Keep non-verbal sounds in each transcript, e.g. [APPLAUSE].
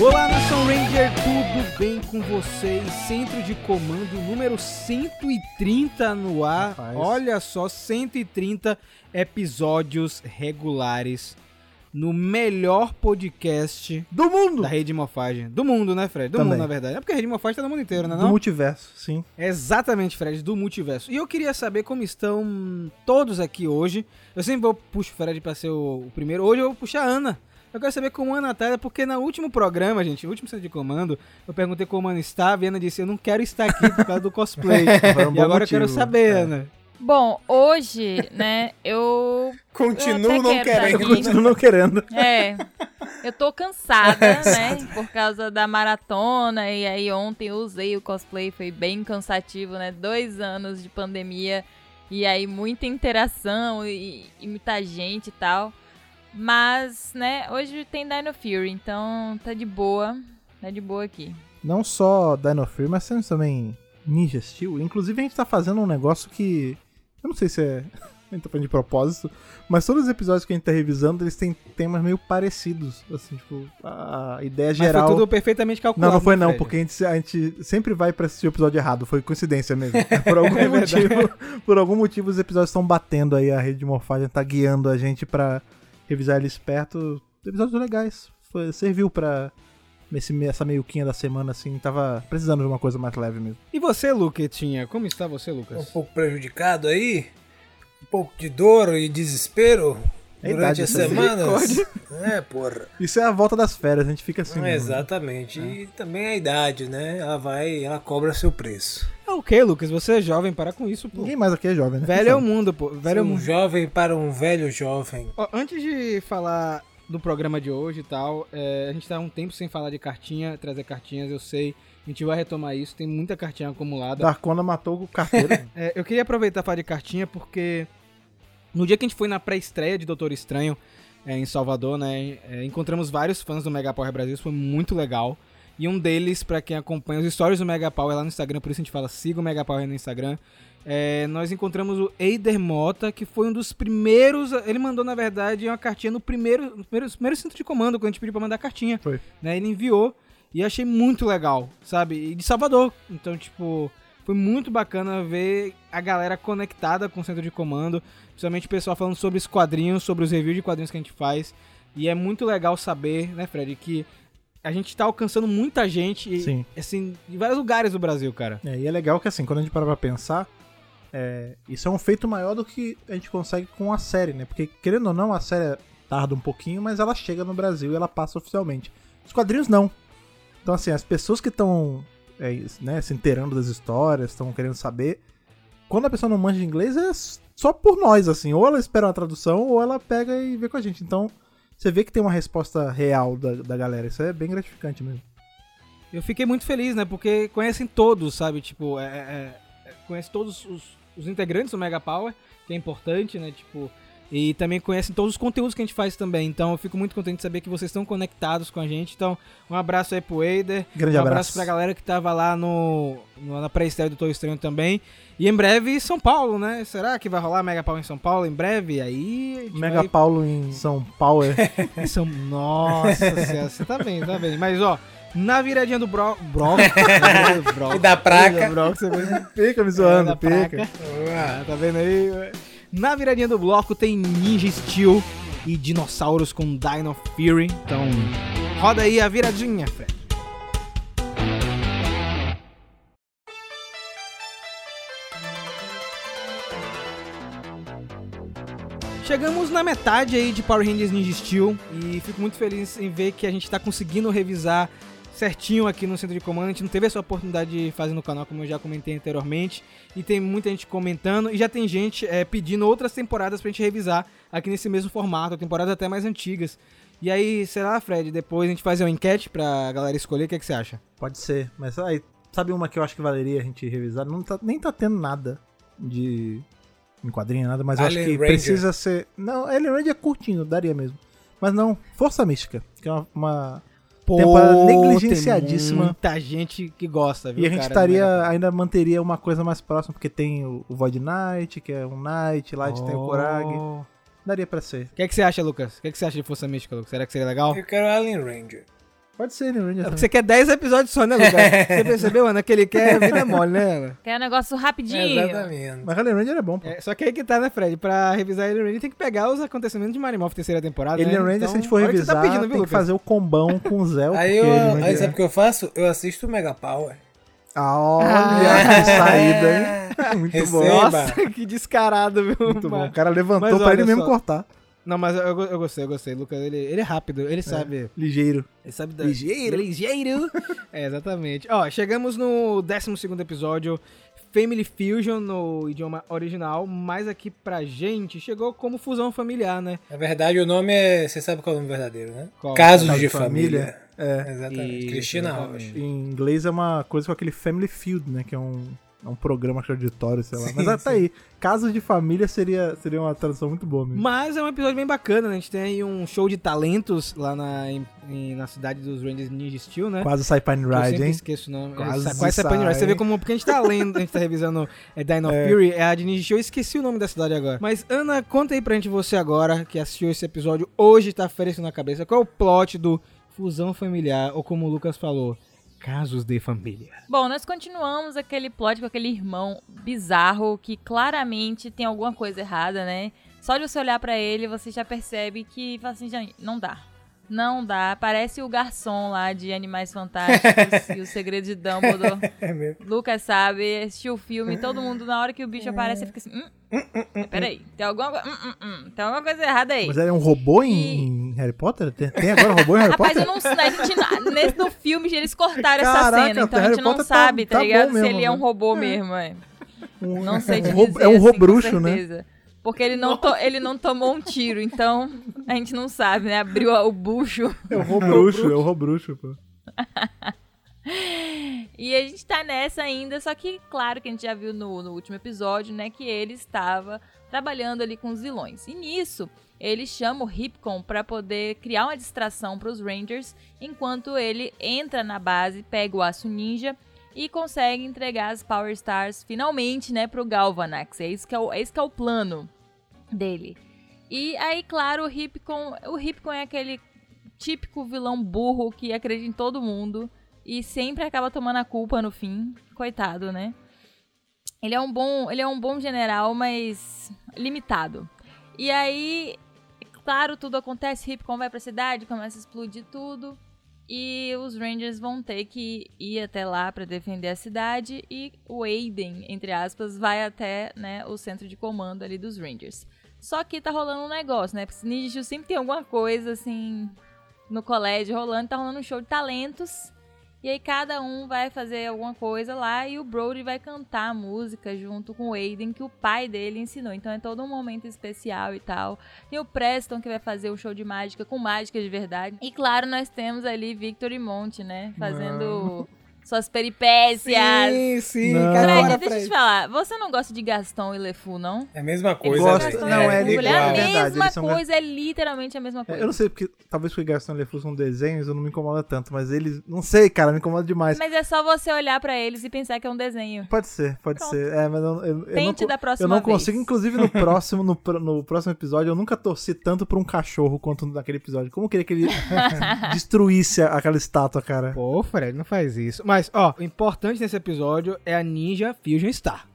Olá, Nação Ranger, tudo bem com vocês? Centro de comando número 130 no ar. Rapaz. Olha só, 130 episódios regulares no melhor podcast Do mundo! da Rede Mofagem. Do mundo, né, Fred? Do Também. mundo, na verdade. É porque a Rede Mofagem tá no mundo inteiro, né? Do Não? multiverso, sim. Exatamente, Fred, do multiverso. E eu queria saber como estão todos aqui hoje. Eu sempre vou puxar o Fred pra ser o, o primeiro. Hoje eu vou puxar a Ana. Eu quero saber como a Ana tá, porque no último programa, gente, no último centro de comando, eu perguntei como a Ana estava e a Ana disse: Eu não quero estar aqui por causa do cosplay. [LAUGHS] Foi um e agora eu quero motivo. saber, É. Ana. Bom, hoje, né, eu. [LAUGHS] Continuo Eu não quero querendo. continuo não querendo. [LAUGHS] É. Eu tô cansada, né? Por causa da maratona. E aí ontem eu usei o cosplay, foi bem cansativo, né? Dois anos de pandemia. E aí muita interação e, e muita gente e tal. Mas, né, hoje tem Dino Fury, então tá de boa. Tá de boa aqui. Não só Dino Fury, mas temos também Ninja Steel. Inclusive a gente tá fazendo um negócio que... Eu não sei se é... [LAUGHS] A gente tá fazendo de propósito, mas todos os episódios que a gente tá revisando, eles têm temas meio parecidos. Assim, tipo, a ideia Mas geral... foi tudo perfeitamente calculado. Não, não foi né, não, Fred? porque a gente, a gente sempre vai pra assistir o episódio errado, foi coincidência mesmo. [LAUGHS] Por algum É motivo, por algum motivo os episódios estão batendo aí, a rede de morfagem tá guiando a gente pra revisar eles perto. Episódios legais, foi, serviu pra esse, essa meiuquinha da semana assim, tava precisando de uma coisa mais leve mesmo. E você, Luquetinha? Como está você, um Lucas? pouco prejudicado aí, um pouco de dor e desespero É durante idade, as semanas. [LAUGHS] É, porra. Isso é a volta das férias, a gente fica assim. É, né? exatamente. E também a idade, né? Ela vai, ela cobra seu preço. É o que, Lucas? Você é jovem, para com isso, pô. Ninguém mais aqui é jovem, né? Velho é o mundo, pô. Velho é um mundo. jovem para um velho jovem. Ó, antes de falar do programa de hoje e tal, é, a gente tá um tempo sem falar de cartinha, trazer cartinhas, eu sei. A gente vai retomar isso, tem muita cartinha acumulada. Darkona matou o carteiro. [LAUGHS] É, eu queria aproveitar e falar de cartinha porque no dia que a gente foi na pré-estreia de Doutor Estranho é, em Salvador, né, é, encontramos vários fãs do Mega Power Brasil, isso foi muito legal. E um deles, pra quem acompanha os stories do Mega Power lá no Instagram, por isso a gente fala siga o Mega Power no Instagram. é, nós encontramos o Eider Mota, que foi um dos primeiros. Ele mandou, na verdade, uma cartinha no primeiro, no primeiro, primeiro centro de comando, quando a gente pediu pra mandar cartinha. Foi. Né, ele enviou e achei muito legal, sabe? E de Salvador. Então, tipo, foi muito bacana ver a galera conectada com o centro de comando, principalmente o pessoal falando sobre os quadrinhos, sobre os reviews de quadrinhos que a gente faz. E é muito legal saber, né, Fred, que a gente tá alcançando muita gente, e, Sim. assim, em vários lugares do Brasil, cara. É, e é legal que assim, quando a gente para pra pensar, é, isso é um feito maior do que a gente consegue com a série, né? Porque, querendo ou não, a série tarda um pouquinho, mas ela chega no Brasil e ela passa oficialmente. Os quadrinhos não. Então, assim, as pessoas que estão é, né, se inteirando das histórias, estão querendo saber, quando a pessoa não manja inglês, é só por nós, assim. Ou ela espera uma tradução, ou ela pega e vê com a gente. Então, você vê que tem uma resposta real da, da galera. Isso é bem gratificante mesmo. Eu fiquei muito feliz, né? Porque conhecem todos, sabe? Tipo, é, é, é, conhece todos os, os integrantes do Mega Power, que é importante, né? Tipo, e também conhecem todos os conteúdos que a gente faz também. Então eu fico muito contente de saber que vocês estão conectados com a gente. Então, um abraço aí pro Eider. Grande um abraço. abraço pra galera que tava lá no, no- na pré-estreia do Doutor Estranho também. E em breve São Paulo, né? Será que vai rolar Mega Power em São Paulo em breve? Aí. Mega vai- Paulo em São Paulo. é- [LAUGHS] São... Nossa [LAUGHS] senhora, você tá bem, tá bem. Mas ó, na viradinha do Bro... Bro... [LAUGHS] Bro... E da praca. Bro, você vê... Fica me É, zoando, da pica. Ah, tá vendo aí? Na viradinha do bloco tem Ninja Steel e dinossauros com Dino Fury. Então, roda aí a viradinha, Fred. Chegamos na metade aí de Power Rangers Ninja Steel e fico muito feliz em ver que a gente tá conseguindo revisar certinho aqui no centro de comando. A gente não teve essa oportunidade de fazer no canal, como eu já comentei anteriormente. E tem muita gente comentando e já tem gente é, pedindo outras temporadas pra gente revisar aqui nesse mesmo formato, temporadas até mais antigas. E aí, sei lá, Fred, depois a gente fazer uma enquete pra galera escolher, o que, é que você acha? Pode ser, mas aí, sabe uma que eu acho que valeria a gente revisar? Não tá- nem tá tendo nada de em quadrinho, nada, mas eu acho Alien que Ranger. precisa ser. Não, Alien Ranger é curtinho, daria mesmo. Mas não, Força Mística, que é uma. uma- Temporada negligenciadíssima. Tem muita gente que gosta, viu, E a gente cara, estaria, Mega ainda manteria uma coisa mais próxima, porque tem o, o Void Knight, que é um Knight, lá a gente tem o Korag. Oh. Daria pra ser. O que, é que você acha, Lucas? O que, é que você acha de Força Mística, Lucas? Será que seria legal? Eu quero Alien Ranger. Pode ser, New Rangers. também. Você quer 10 episódios só, né, Lucas? [LAUGHS] Você percebeu, Ana, que ele quer vida mole, né, Ana? Quer um negócio rapidinho. Exatamente. Mas Alien Ranger é bom, pô. É, só que aí que tá, né, Fred? Pra revisar Alien Ranger tem que pegar os acontecimentos de Marimorph terceira temporada, Alien né? Ranger, Então, se a gente for olha o que revisar, você tá pedindo, viu, tem que Lucas? fazer o combão com o Zé. [LAUGHS] Aí, eu, aí sabe o que eu faço? Eu assisto o Mega Power. Ah, olha Ah. que saída, hein? [LAUGHS] Muito bom. Receba. Nossa, que descarado, viu? Muito bom. Mas- O cara levantou Mas pra olha ele mesmo só. cortar. Não, mas eu, eu gostei, eu gostei. Lucas, ele, ele é rápido, ele sabe. Ligeiro. Ele sabe da... Ligeiro. Ligeiro. [LAUGHS] é, exatamente. Ó, chegamos no 12 episódio, Family Fusion no idioma original, mas aqui pra gente chegou como fusão familiar, né? Na verdade, o nome é. Você sabe qual é o nome verdadeiro, né? Qual? Casos Caso de de família. família. É. Exatamente. Isso, Cristina. Rocha. Em inglês é uma coisa com aquele Family Field, né? Que é um, é um programa é auditório, sei lá. Sim, Mas tá sim. aí. Casos de família seria, seria uma tradução muito boa mesmo. Mas é um episódio bem bacana, né? A gente tem aí um show de talentos lá na, em- na cidade dos Rangers Ninja Steel, né? Quase sai Pine Eu Ride, sempre hein? esqueço o nome. Quase Essa- Quase Sapanini Rise. Você sai. vê como. Porque a gente tá lendo, a gente tá revisando é, Dino Fury, é a de Ninja Show. Eu esqueci o nome da cidade agora. Mas, Ana, conta aí pra gente você agora, que assistiu esse episódio, hoje tá fresco na cabeça. Qual é o plot do Fusão Familiar, ou como o Lucas falou, Casos de Família? Bom, nós continuamos aquele plot com aquele irmão bizarro que claramente tem alguma coisa errada, né? Só de você olhar pra ele, você já percebe que assim, gente, não dá. Não dá. Parece o garçom lá de Animais Fantásticos [LAUGHS] e o Segredo de Dumbledore. [LAUGHS] É mesmo. Lucas sabe, assistiu o filme, todo mundo, na hora que o bicho aparece, fica assim, hum, hum, peraí, tem alguma, co- hum, hum, hum, tem alguma coisa errada aí. Mas ele é um robô em, E- Harry Potter? Tem, tem agora robô em Harry Rapaz, Potter? eu não sei, gente, nesse, no filme eles cortaram essa Caraca, cena, então a Harry gente não Potter tá- sabe, tá, tá ligado? Se mesmo, ele é um né? robô mesmo, é. Um- Não sei [LAUGHS] te um dizer, É um assim, robruxo, com né? Porque ele não, to- ele não tomou um tiro, então a gente não sabe, né? Abriu o bucho. É o robruxo, é o robruxo, pô. E a gente tá nessa ainda, só que claro que a gente já viu no, no último episódio, né, que ele estava trabalhando ali com os vilões. E nisso, ele chama o Hipcon pra poder criar uma distração pros Rangers, enquanto ele entra na base, pega o aço ninja e consegue entregar as Power Stars finalmente, né, pro Galvanax. É isso que é o, é isso que é o plano dele. E aí, claro, o Hipcon, o Hipcon é aquele típico vilão burro que acredita em todo mundo e sempre acaba tomando a culpa no fim. Coitado, né? Ele é um bom, ele é um bom general, mas limitado. E aí, claro, tudo acontece, Hipcon vai pra cidade, começa a explodir tudo. E os Rangers vão ter que ir até lá pra defender a cidade e o Aiden, entre aspas, vai até, né, o centro de comando ali dos Rangers. Só que tá rolando um negócio, né? Porque Steel sempre tem alguma coisa assim no colégio rolando, tá rolando um show de talentos. E aí cada um vai fazer alguma coisa lá e o Brody vai cantar a música junto com o Aiden que o pai dele ensinou. Então é todo um momento especial e tal. Tem o Preston que vai fazer o show de mágica com mágica de verdade. E claro, nós temos ali Victor e Monte, né? Fazendo suas peripécias. Sim, sim. Não. cara, deixa eu te falar. Você não gosta de Gaston e LeFou, não? É a mesma coisa. gosto. Gaston não, e é igual, é a é verdade, mesma são- coisa, é literalmente a mesma É, coisa. Eu não sei, porque talvez porque Gaston LeFou são desenhos, eu não me incomoda tanto, mas eles. Não sei, cara, me incomoda demais. Mas é só você olhar pra eles e pensar que é um desenho. Pode ser, pode Pronto. ser. É, mas eu, eu, eu não, Tente co- da próxima eu não vez. consigo, inclusive no [LAUGHS] próximo, no, no próximo episódio, eu nunca torci tanto pra um cachorro quanto naquele episódio. Como eu queria que ele [LAUGHS] destruísse aquela estátua, cara? Pô, Fred, não faz isso. Mas, ó, o importante nesse episódio é a Ninja Fusion Star.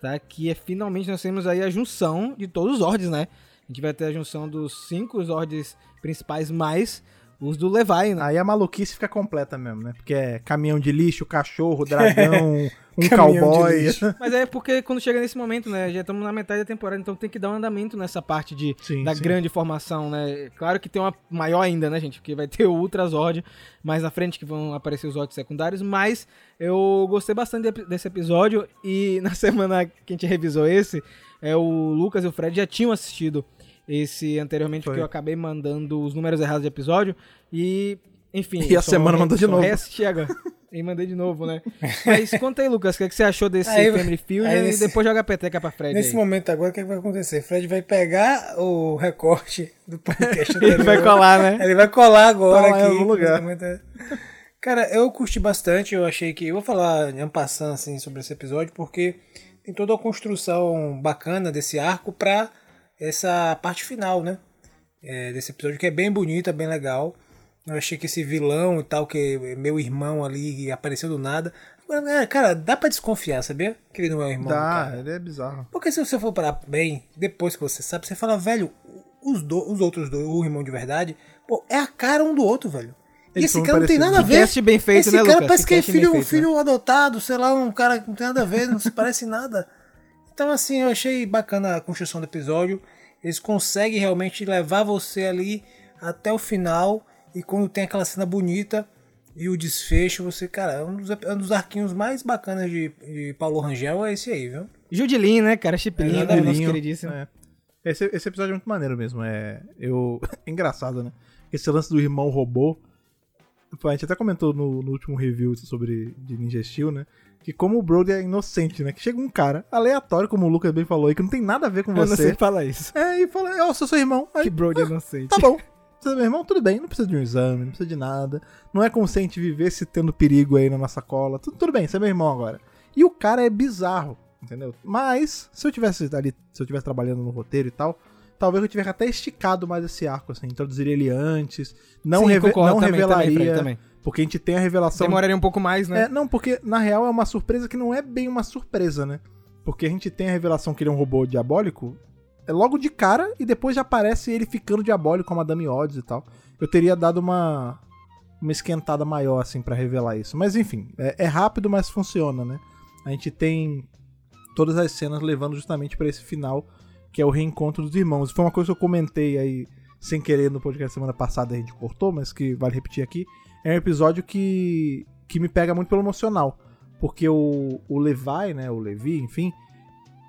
Tá? Que é finalmente nós temos aí a junção de todos os Zords, né? A gente vai ter a junção dos cinco Zords principais mais os do Levi, né? Aí a maluquice fica completa mesmo, né? Porque é caminhão de lixo, cachorro, dragão, [LAUGHS] um cowboy. [LAUGHS] Mas é porque quando chega nesse momento, né? Já estamos na metade da temporada, então tem que dar um andamento nessa parte de, Sim, da sim. grande formação, né? Claro que tem uma maior ainda, né, gente? Porque vai ter o Ultra Zord mais na frente que vão aparecer os Zords secundários, mas eu gostei bastante de- desse episódio e [LAUGHS] na semana que a gente revisou esse, é, o Lucas e o Fred já tinham assistido esse anteriormente, Foi. porque eu acabei mandando os números errados de episódio e, enfim... E a semana re- mandou de novo. agora. E mandei de novo, né? Mas conta aí, Lucas, o que, é que você achou desse Aí- Family Fusion aí e nesse- depois joga a peteca pra Fred Nesse aí. momento agora, o que, é que vai acontecer? Fred vai pegar o recorte do podcast [LAUGHS] Ele vai colar, né? Ele vai colar agora Tá lá em aqui. algum lugar. Cara, eu curti bastante, eu achei que... Eu vou falar em passando assim, sobre esse episódio, porque tem toda uma construção bacana desse arco pra essa parte final, né? É, desse episódio, que é bem bonita, bem legal. Eu achei que esse vilão e tal, que é meu irmão ali apareceu do nada. Agora, Cara, dá pra desconfiar, sabia? Que ele não é o irmão. do Dá, cara. ele é bizarro. Porque se você for parar bem, depois que você sabe, você fala, velho, os, do- os outros dois, o irmão de verdade, pô, é a cara um do outro, velho. E esse cara não tem nada a ver. cast bem feito, esse né, cara Lucas? parece Que que é filho, um feito, filho adotado, sei lá, um cara que não tem nada a ver, não se parece em nada. Então, assim, eu achei bacana a construção do episódio. Eles conseguem realmente levar você ali até o final. E quando tem aquela cena bonita e o desfecho, você, cara, é um dos, é um dos arquinhos mais bacanas de, de Paulo Rangel é esse aí, viu? Judilin, né, cara? Chipilinho, É, né, nosso queridíssimo. é. Esse, esse episódio é muito maneiro mesmo. É, eu, é [LAUGHS] engraçado, né? Esse lance do irmão robô. A gente até comentou no, no último review sobre de Ninja Steel, né? Que como o Brody é inocente, né? Que chega um cara aleatório, como o Lucas bem falou aí, que não tem nada a ver com Eu não sei você. falar isso. É, e fala, eu sou seu irmão. Aí, Que Brody eu não sei. tá bom. Você é meu irmão? Tudo bem, não precisa de um exame, não precisa de nada. Não é como se a gente vivesse tendo perigo aí na nossa cola. Tudo, tudo bem, você é meu irmão agora. E o cara é bizarro, entendeu? Mas, se eu tivesse ali, se eu tivesse trabalhando no roteiro e tal, talvez eu tivesse até esticado mais esse arco, assim. Introduziria ele antes, não, Sim, reve- concordo não também, revelaria. também, também. Porque a gente tem a revelação. Demoraria um pouco mais, né? É, não, porque na real é uma surpresa que não é bem uma surpresa, né? Porque a gente tem a revelação que ele é um robô diabólico é logo de cara e depois já aparece ele ficando diabólico com a Madame Odds e tal. Eu teria dado uma uma esquentada maior assim pra revelar isso. Mas enfim, é, é rápido, mas funciona, né? A gente tem todas as cenas levando justamente pra esse final, que é o reencontro dos irmãos. Foi uma coisa que eu comentei aí sem querer no podcast semana passada, a gente cortou, mas que vale repetir aqui. É um episódio que, que me pega muito pelo emocional. Porque o, o Levi, né? O Levi, enfim.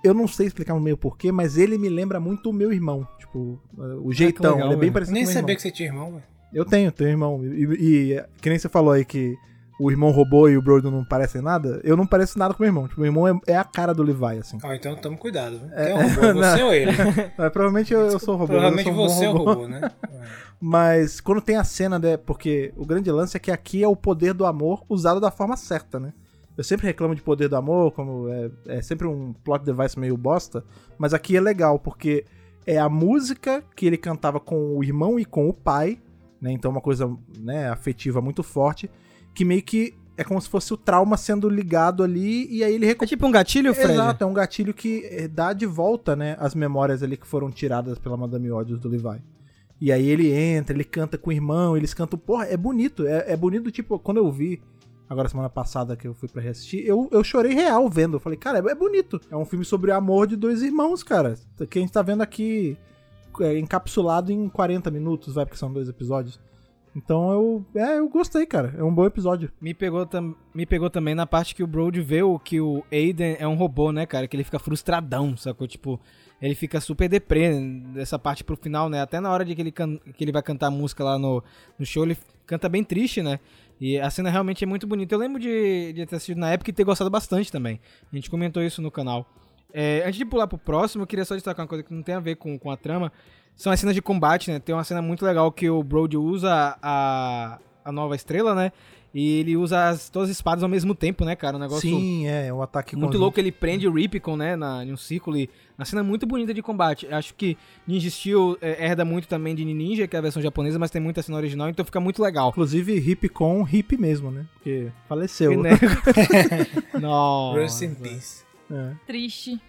Eu não sei explicar meio porquê, mas ele me lembra muito o meu irmão. Tipo, o jeitão. legal, ele é bem parecido Nem com o meu sabia irmão. que você tinha irmão, velho. Eu tenho, tenho irmão. E, e- e, que nem você falou aí que o irmão robô e o Brodo não parecem nada. Eu não pareço nada com meu irmão. Tipo, meu irmão é, é a cara do Levi, assim. Ah, então tamo cuidado, viu? Quem é o robô? [LAUGHS] Você ou ele? [LAUGHS] É, provavelmente eu, eu sou o robô. Provavelmente um você é o robô, né? [LAUGHS] Mas quando tem a cena, né? Porque o grande lance é que aqui é o poder do amor usado da forma certa, né? Eu sempre reclamo de poder do amor, como é, é sempre um plot device meio bosta, mas aqui é legal, porque é a música que ele cantava com o irmão e com o pai, né? Então uma coisa né, afetiva muito forte, que meio que é como se fosse o trauma sendo ligado ali, e aí ele É recupera. tipo um gatilho, Fred? Exato, é um gatilho que eh, dá de volta, né, as memórias ali que foram tiradas pela Madame Ódios do Levi. E aí ele entra, ele canta com o irmão, eles cantam, porra, é bonito, é, é bonito, tipo, quando eu vi, agora semana passada que eu fui pra reassistir, eu, eu chorei real vendo, eu falei, cara, é, é bonito, é um filme sobre o amor de dois irmãos, cara, que a gente tá vendo aqui é, encapsulado em 40 minutos, vai, porque são dois episódios. Então eu, é, eu gostei, cara, é um bom episódio. Me pegou, tam- me pegou também na parte que o Brody vê o, que o Aiden é um robô, né, cara? Que ele fica frustradão, sacou? Tipo, ele fica super deprê dessa parte pro final, né? Até na hora de que ele, can- que ele vai cantar a música lá no, no show, ele canta bem triste, né? E a cena realmente é muito bonita. Eu lembro de, de ter assistido na época e ter gostado bastante também. A gente comentou isso no canal. É, antes de pular pro próximo, eu queria só destacar uma coisa que não tem a ver com, com a trama. São as cenas de combate, né? Tem uma cena muito legal que o Brody usa a, a nova estrela, né? E ele usa as, todas as espadas ao mesmo tempo, né, cara? Um negócio Sim, é, um ataque muito conjunto. louco. Ele prende o Ripicon, né, na, em um círculo. E uma cena muito bonita de combate. Acho que Ninja Steel é, herda muito também de Ninja, que é a versão japonesa, mas tem muita cena original, então fica muito legal. Inclusive, hip com hip mesmo, né? Porque faleceu. Né? [LAUGHS] [LAUGHS] Nossa. Rest in peace. É. Triste.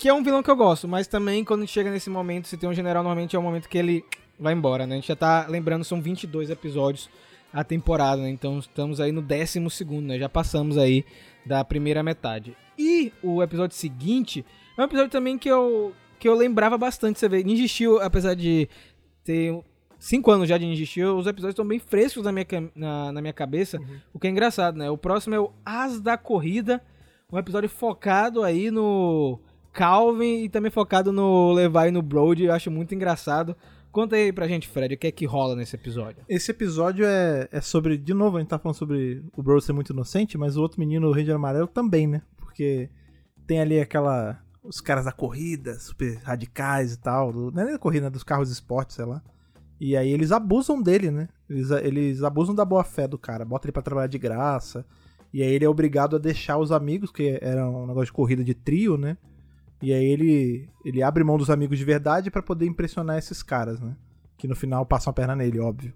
Que é um vilão que eu gosto, mas também quando chega nesse momento, se tem um general, normalmente é o momento que ele vai embora, né? A gente já tá lembrando, são 22 episódios a temporada, né? Então estamos aí no décimo segundo, né? Já passamos aí da primeira metade. E o episódio seguinte é um episódio também que eu, que eu lembrava bastante, você vê. Ninja Steel, apesar de ter cinco anos já de Ninja Steel, os episódios estão bem frescos na minha, na, na minha cabeça, o que é engraçado, né? O próximo é o As da Corrida, um episódio focado aí no Calvin e também focado no Levi e no Brody, eu acho muito engraçado. Conta aí pra gente, Fred, o que é que rola nesse episódio. Esse episódio é, é sobre. De novo, a gente tá falando sobre o Bro ser muito inocente, mas o outro menino, o Ranger Amarelo, também, né? Porque tem ali aquela. Os caras da corrida, super radicais e tal. não é da corrida, né? dos carros de esporte, sei lá. E aí eles abusam dele, né? Eles, eles abusam da boa fé do cara, botam ele pra trabalhar de graça. E aí ele é obrigado a deixar os amigos, que era um negócio de corrida de trio, né? E aí ele, ele abre mão dos amigos de verdade pra poder impressionar esses caras, né? Que no final passam a perna nele, óbvio.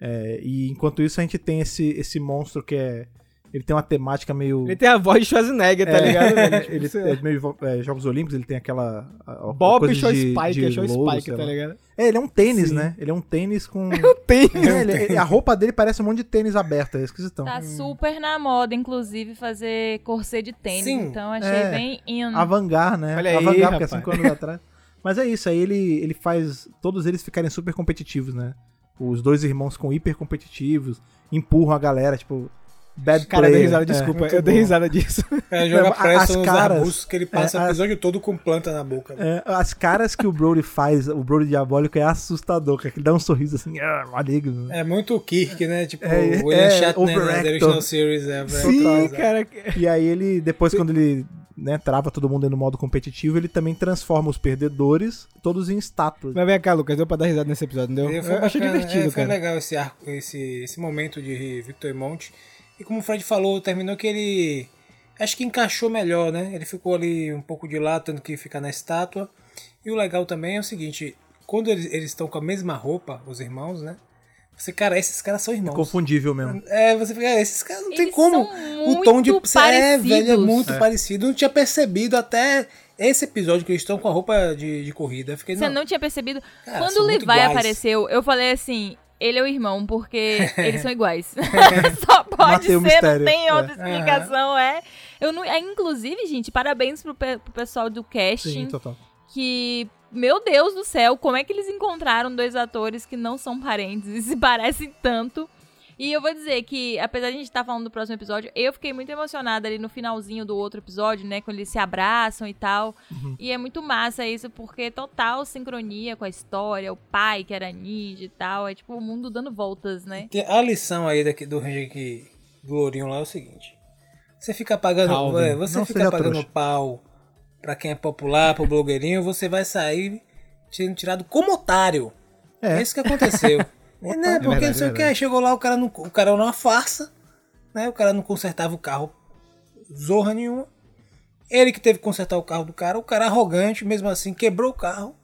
É, e enquanto isso a gente tem esse, esse monstro que é. Ele tem uma temática meio. Ele tem a voz de Schwarzenegger, tá É, ligado? velho? [LAUGHS] Tipo, ele é meio é, Jogos Olímpicos, ele tem aquela. a- a Bob coisa Show de- Spike, de é Show Spike, tá ligado? É, ele é um tênis, Sim. né? Ele é um tênis com. [LAUGHS] Tem. É, ele- ele- a roupa dele parece um monte de tênis aberto, é esquisitão. Tá super na moda, inclusive, fazer corset de tênis. Sim. Então achei É. bem in. Avangar, né? Olha aí, Avangar, porque é rapaz. cinco anos atrás. Mas é isso, aí ele, ele faz todos eles ficarem super competitivos, né? Os dois irmãos com hiper competitivos, empurram a galera, tipo, bad Cara, eu dei player. risada, É. desculpa. muito eu dei risada disso. [LAUGHS] É, joga Não, pressa as nos caras- arbustos que ele passa é, o as- episódio todo com planta na boca. É, as caras que o Brody faz, o Brody diabólico é assustador, cara, que ele dá um sorriso assim, ah, maligno. É muito Kirk, né? Tipo, É, o William é, Shatner overactor. The Original Series. É, Sim, é. cara. E aí ele, depois quando ele né, trava todo mundo no modo competitivo, ele também transforma os perdedores todos em estátuas. Mas vem cá, Lucas, deu pra dar risada nesse episódio, entendeu? E foi Eu achei bacana, divertido, é, Foi cara. legal esse arco, esse, esse momento de Victor Monte. E como o Fred falou, terminou que ele. Acho que encaixou melhor, né? Ele ficou ali um pouco de lado, tendo que ficar na estátua. E o legal também é o seguinte: quando eles eles estão com a mesma roupa, os irmãos, né? Você, cara, esses caras são irmãos. Confundível mesmo. É, você fica, "Ah, esses caras não tem Eles como. são O tom de muito é, velho, é parecidos. muito parecido. Não tinha percebido até esse episódio que eles estão com a roupa de, de corrida. Eu fiquei, Você não, não tinha percebido? Cara, Quando o Levi apareceu, eu falei assim. Ele é o irmão, porque [LAUGHS] eles são iguais. [LAUGHS] Só pode Matei ser, mistério, não tem é. outra explicação, é. Eu não, é, inclusive, gente, parabéns pro, pe- pro pessoal do casting. Sim, total. que, meu Deus do céu, como é que eles encontraram dois atores que não são parentes [LAUGHS] e se parecem tanto? E eu vou dizer que, apesar de a gente estar falando do próximo episódio, eu fiquei muito emocionada ali no finalzinho do outro episódio, né? Quando eles se abraçam e tal. E é muito massa isso, porque total sincronia com a história, o pai que era ninja e tal. É tipo o mundo dando voltas, né? A lição aí daqui, do Ranger que, do Lourinho lá é o seguinte. Você fica pagando, Calvin, é, você não fica pagando trouxa. pau pra quem é popular, pro blogueirinho, você vai sair sendo tirado como otário. É, É. isso que aconteceu. [LAUGHS] É, né, porque verdade, não sei é o que, chegou lá, o cara, não, o cara era uma farsa, né? O cara não consertava o carro zorra nenhuma. Ele que teve que consertar o carro do cara, o cara arrogante, mesmo assim, quebrou o carro.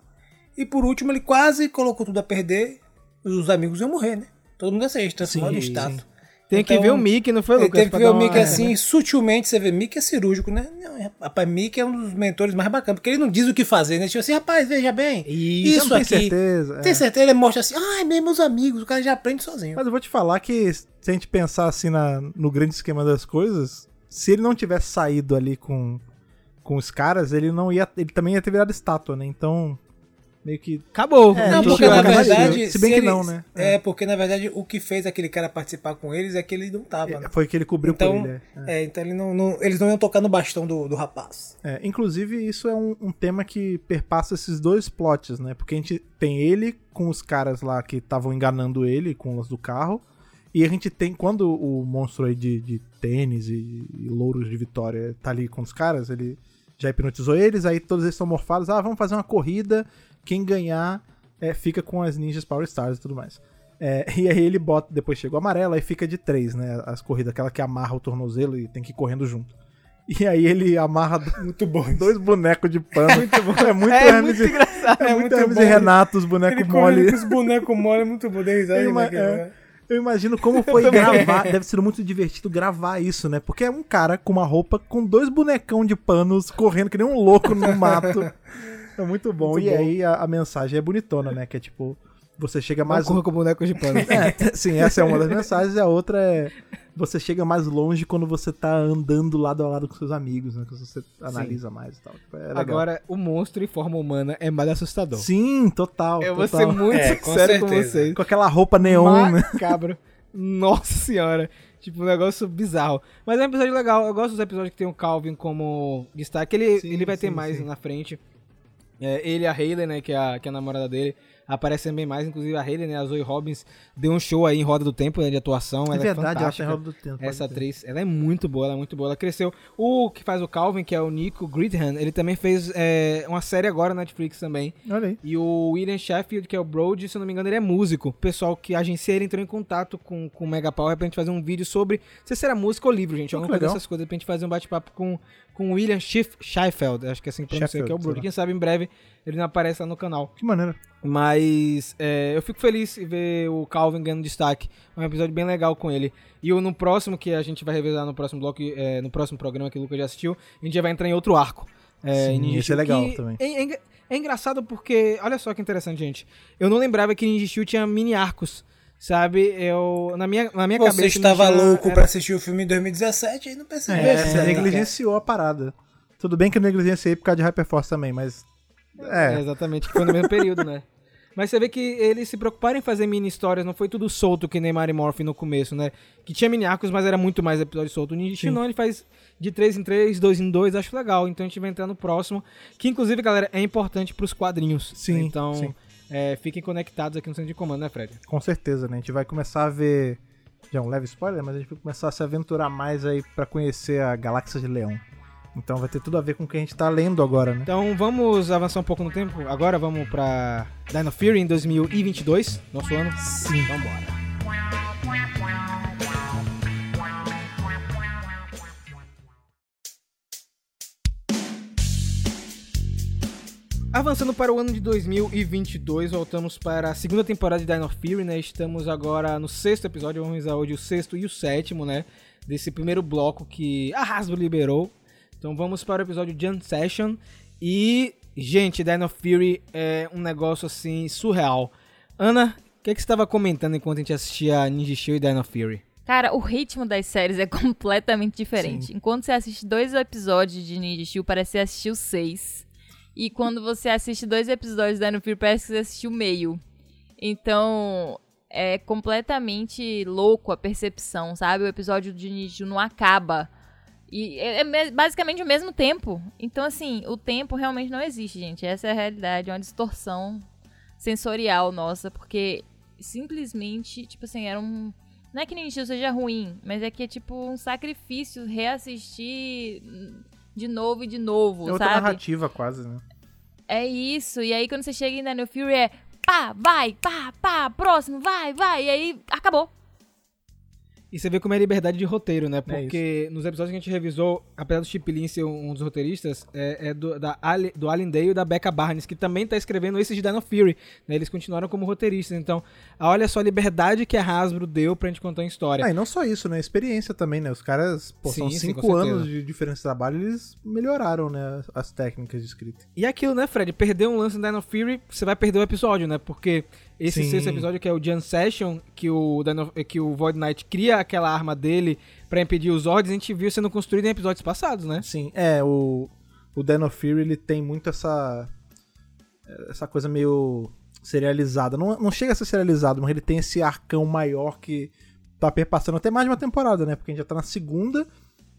E por último, ele quase colocou tudo a perder. Os amigos iam morrer, né? Todo mundo ia ser transformado em Sim, estátua. Tem que Então, ver o Mickey, não foi, Lucas? teve que ver o Mickey uma- assim, sutilmente, você vê, Mickey é cirúrgico, né? Não, rapaz, Mickey é um dos mentores mais bacanas, porque ele não diz o que fazer, né? Tipo assim, rapaz, veja bem, Isso, isso tem aqui. certeza. Tem é. certeza, ele mostra assim, ai, mesmo meus amigos, o cara já aprende sozinho. Mas eu vou te falar que se a gente pensar assim na- no grande esquema das coisas, se ele não tivesse saído ali com, com os caras, ele não ia. Ele também ia ter virado estátua, né? Então, meio que. Acabou. É, não, porque na verdade. se bem que ele- não, né? É. porque na verdade o que fez aquele cara participar com eles é que ele não tava, né? Foi que ele cobriu Então, por ele. é. é, então ele não, não- eles não iam tocar no bastão do, do rapaz. É, inclusive, isso é um, um tema que perpassa esses dois plots, né? Porque a gente tem ele com os caras lá que estavam enganando ele com os do carro. E a gente tem, quando o monstro aí de, de tênis e, e louros de vitória tá ali com os caras, ele já hipnotizou eles, aí todos eles estão morfados. Ah, vamos fazer uma corrida, quem ganhar é, fica com as ninjas Power Stars e tudo mais. É, [LAUGHS] e aí ele bota, depois chega o amarelo, aí fica de três, né? As corridas, aquela que amarra o tornozelo e tem que ir correndo junto. E aí ele amarra [LAUGHS] Muito bom. dois bonecos de pano. É muito [LAUGHS] É Hermes, muito engraçado. é É muito muito Hermes bom. e Renato, os bonecos mole. os bonecos mole é muito bom. Eu ima- é. Eu imagino como foi gravar. Deve ser muito divertido gravar isso, né? Porque é um cara com uma roupa com dois bonecão de panos correndo que nem um louco no mato. É muito bom. Muito e bom. aí a, a mensagem é bonitona, né? Que é tipo, você chega mais. Corra com bonecos de pano. [LAUGHS] É, sim, essa é uma das mensagens. E a outra é. Você chega mais longe quando você tá andando lado a lado com seus amigos, né? Que você analisa mais e tal. Tipo, é legal. Agora, o monstro em forma humana é mais assustador. Sim, total. Eu vou total. ser muito É, com sincero com vocês. Com aquela roupa neon, né? Macabro. Nossa senhora. Tipo, um negócio bizarro. Mas é um episódio legal. Eu gosto dos episódios que tem o Calvin como destaque. Ele, Sim, ele vai ter sim, mais sim. na frente. É, ele e a Hayley, né, que é a, que é a namorada dele, aparecem bem mais. Inclusive a Hayley, né, a Zoe Robbins, deu um show aí em Roda do Tempo, né, de atuação. É ela verdade, é fantástica. roda do tempo. Essa atriz, ela é muito boa, ela é muito boa. Ela cresceu. O que faz o Calvin, que é o Nico Gridham, ele também fez é, uma série agora na Netflix também. Olha aí. E o William Sheffield, que é o Brody, se eu não me engano, ele é músico. O pessoal que agencia ele entrou em contato com, com o Mega Power pra gente fazer um vídeo sobre se será música ou livro, gente. Alguma que coisa dessas coisas pra gente fazer um bate-papo com, com o William Schiff, Scheifeld, acho que é assim que pronuncia, que é o lá. Quem sabe em breve ele não aparece lá no canal. Que maneira. Mas é, eu fico feliz em ver o Calvin ganhando destaque. É um episódio bem legal com ele. E o, no próximo, que a gente vai revisar no próximo bloco, é, no próximo programa que o Lucas já assistiu, a gente já vai entrar em outro arco. É, Sim, esse é legal também. É, é é engraçado porque, olha só que interessante, gente. Eu não lembrava que Ninja Steel tinha mini arcos. Sabe, eu. Na minha, na minha Você cabeça. estava Ninja louco era- pra assistir o filme em 2017 e não percebeu. É, esse você detalhe. negligenciou a parada. Tudo bem que eu negligenciei por causa de Hyperforce também, mas. É, É, exatamente, que foi no mesmo período, né? Mas você vê que eles se preocuparam em fazer mini histórias, não foi tudo solto que nem Mario Morphin no começo, né? Que tinha mini arcos, mas era muito mais episódio solto. O Ninja não, ele faz de 3 em 3, 2 em 2, acho legal. Então a gente vai entrar no próximo, que inclusive, galera, é importante pros quadrinhos. Sim, Então, sim. É, fiquem conectados aqui no centro de comando, né, Fred? com certeza, né? A gente vai começar a ver. Já é um leve spoiler, mas a gente vai começar a se aventurar mais aí pra conhecer a Galáxia de Leão. Então vai ter tudo a ver com o que a gente tá lendo agora, né? Então vamos avançar um pouco no tempo. Agora vamos pra Dino Fury em 2022, nosso ano. Sim. Então bora. Avançando para o ano de 2022, voltamos para a segunda temporada de Dino Fury, né? Estamos agora no sexto episódio, vamos revisar hoje o sexto e o sétimo, né? Desse primeiro bloco que a Hasbro liberou. Então vamos para o episódio Jump Session. E, gente, Dino Fury é um negócio assim surreal. Ana, o que, que você estava comentando enquanto a gente assistia Ninja Steel e Dino Fury? Cara, o ritmo das séries é [LAUGHS] completamente diferente. Enquanto você assiste dois episódios de Ninja Steel, parece que você assistiu seis. E quando você assiste dois episódios da Fury, parece que você assistiu meio. Então, é completamente louco a percepção, sabe? O episódio de Steel não acaba. E é é me- basicamente o mesmo tempo. Então, assim, o tempo realmente não existe, gente. Essa é a realidade, é uma distorção sensorial nossa, porque simplesmente, tipo assim, era um. Não é que Ninja seja ruim, mas é que é tipo um sacrifício reassistir de novo e de novo, É outra sabe? narrativa quase, né? É isso. E aí quando você chega em Dino Fury é pá, vai, pá, pá, próximo, vai, vai. E aí acabou. E você vê como é liberdade de roteiro, né? É Porque nos episódios que a gente revisou, apesar do Chip Lin ser um dos roteiristas, é, é do, da Ali, do Alan Dale e da Becca Barnes, que também tá escrevendo esse de Dino Fury. Né? Eles continuaram como roteiristas. Então, olha só a liberdade que a Hasbro deu pra gente contar a história. Ah, e não só isso, né? Experiência também, né? Os caras, pô, são Sim, sim, cinco com anos de diferença de trabalho, eles melhoraram, né? As técnicas de escrita. E aquilo, né, Fred? Perder um lance no Dino Fury, você vai perder o episódio, né? Porque esse Sim. sexto episódio, que é o Jam Session, que o, Dino, que o Void Knight cria aquela arma dele pra impedir os Zords, a gente viu sendo construído em episódios passados, né? Sim, é, o, o Dino Fury, ele tem muito essa essa coisa meio serializada. Não, não chega a ser serializado, mas ele tem esse arcão maior que tá perpassando até mais de uma temporada, né? Porque a gente já tá na segunda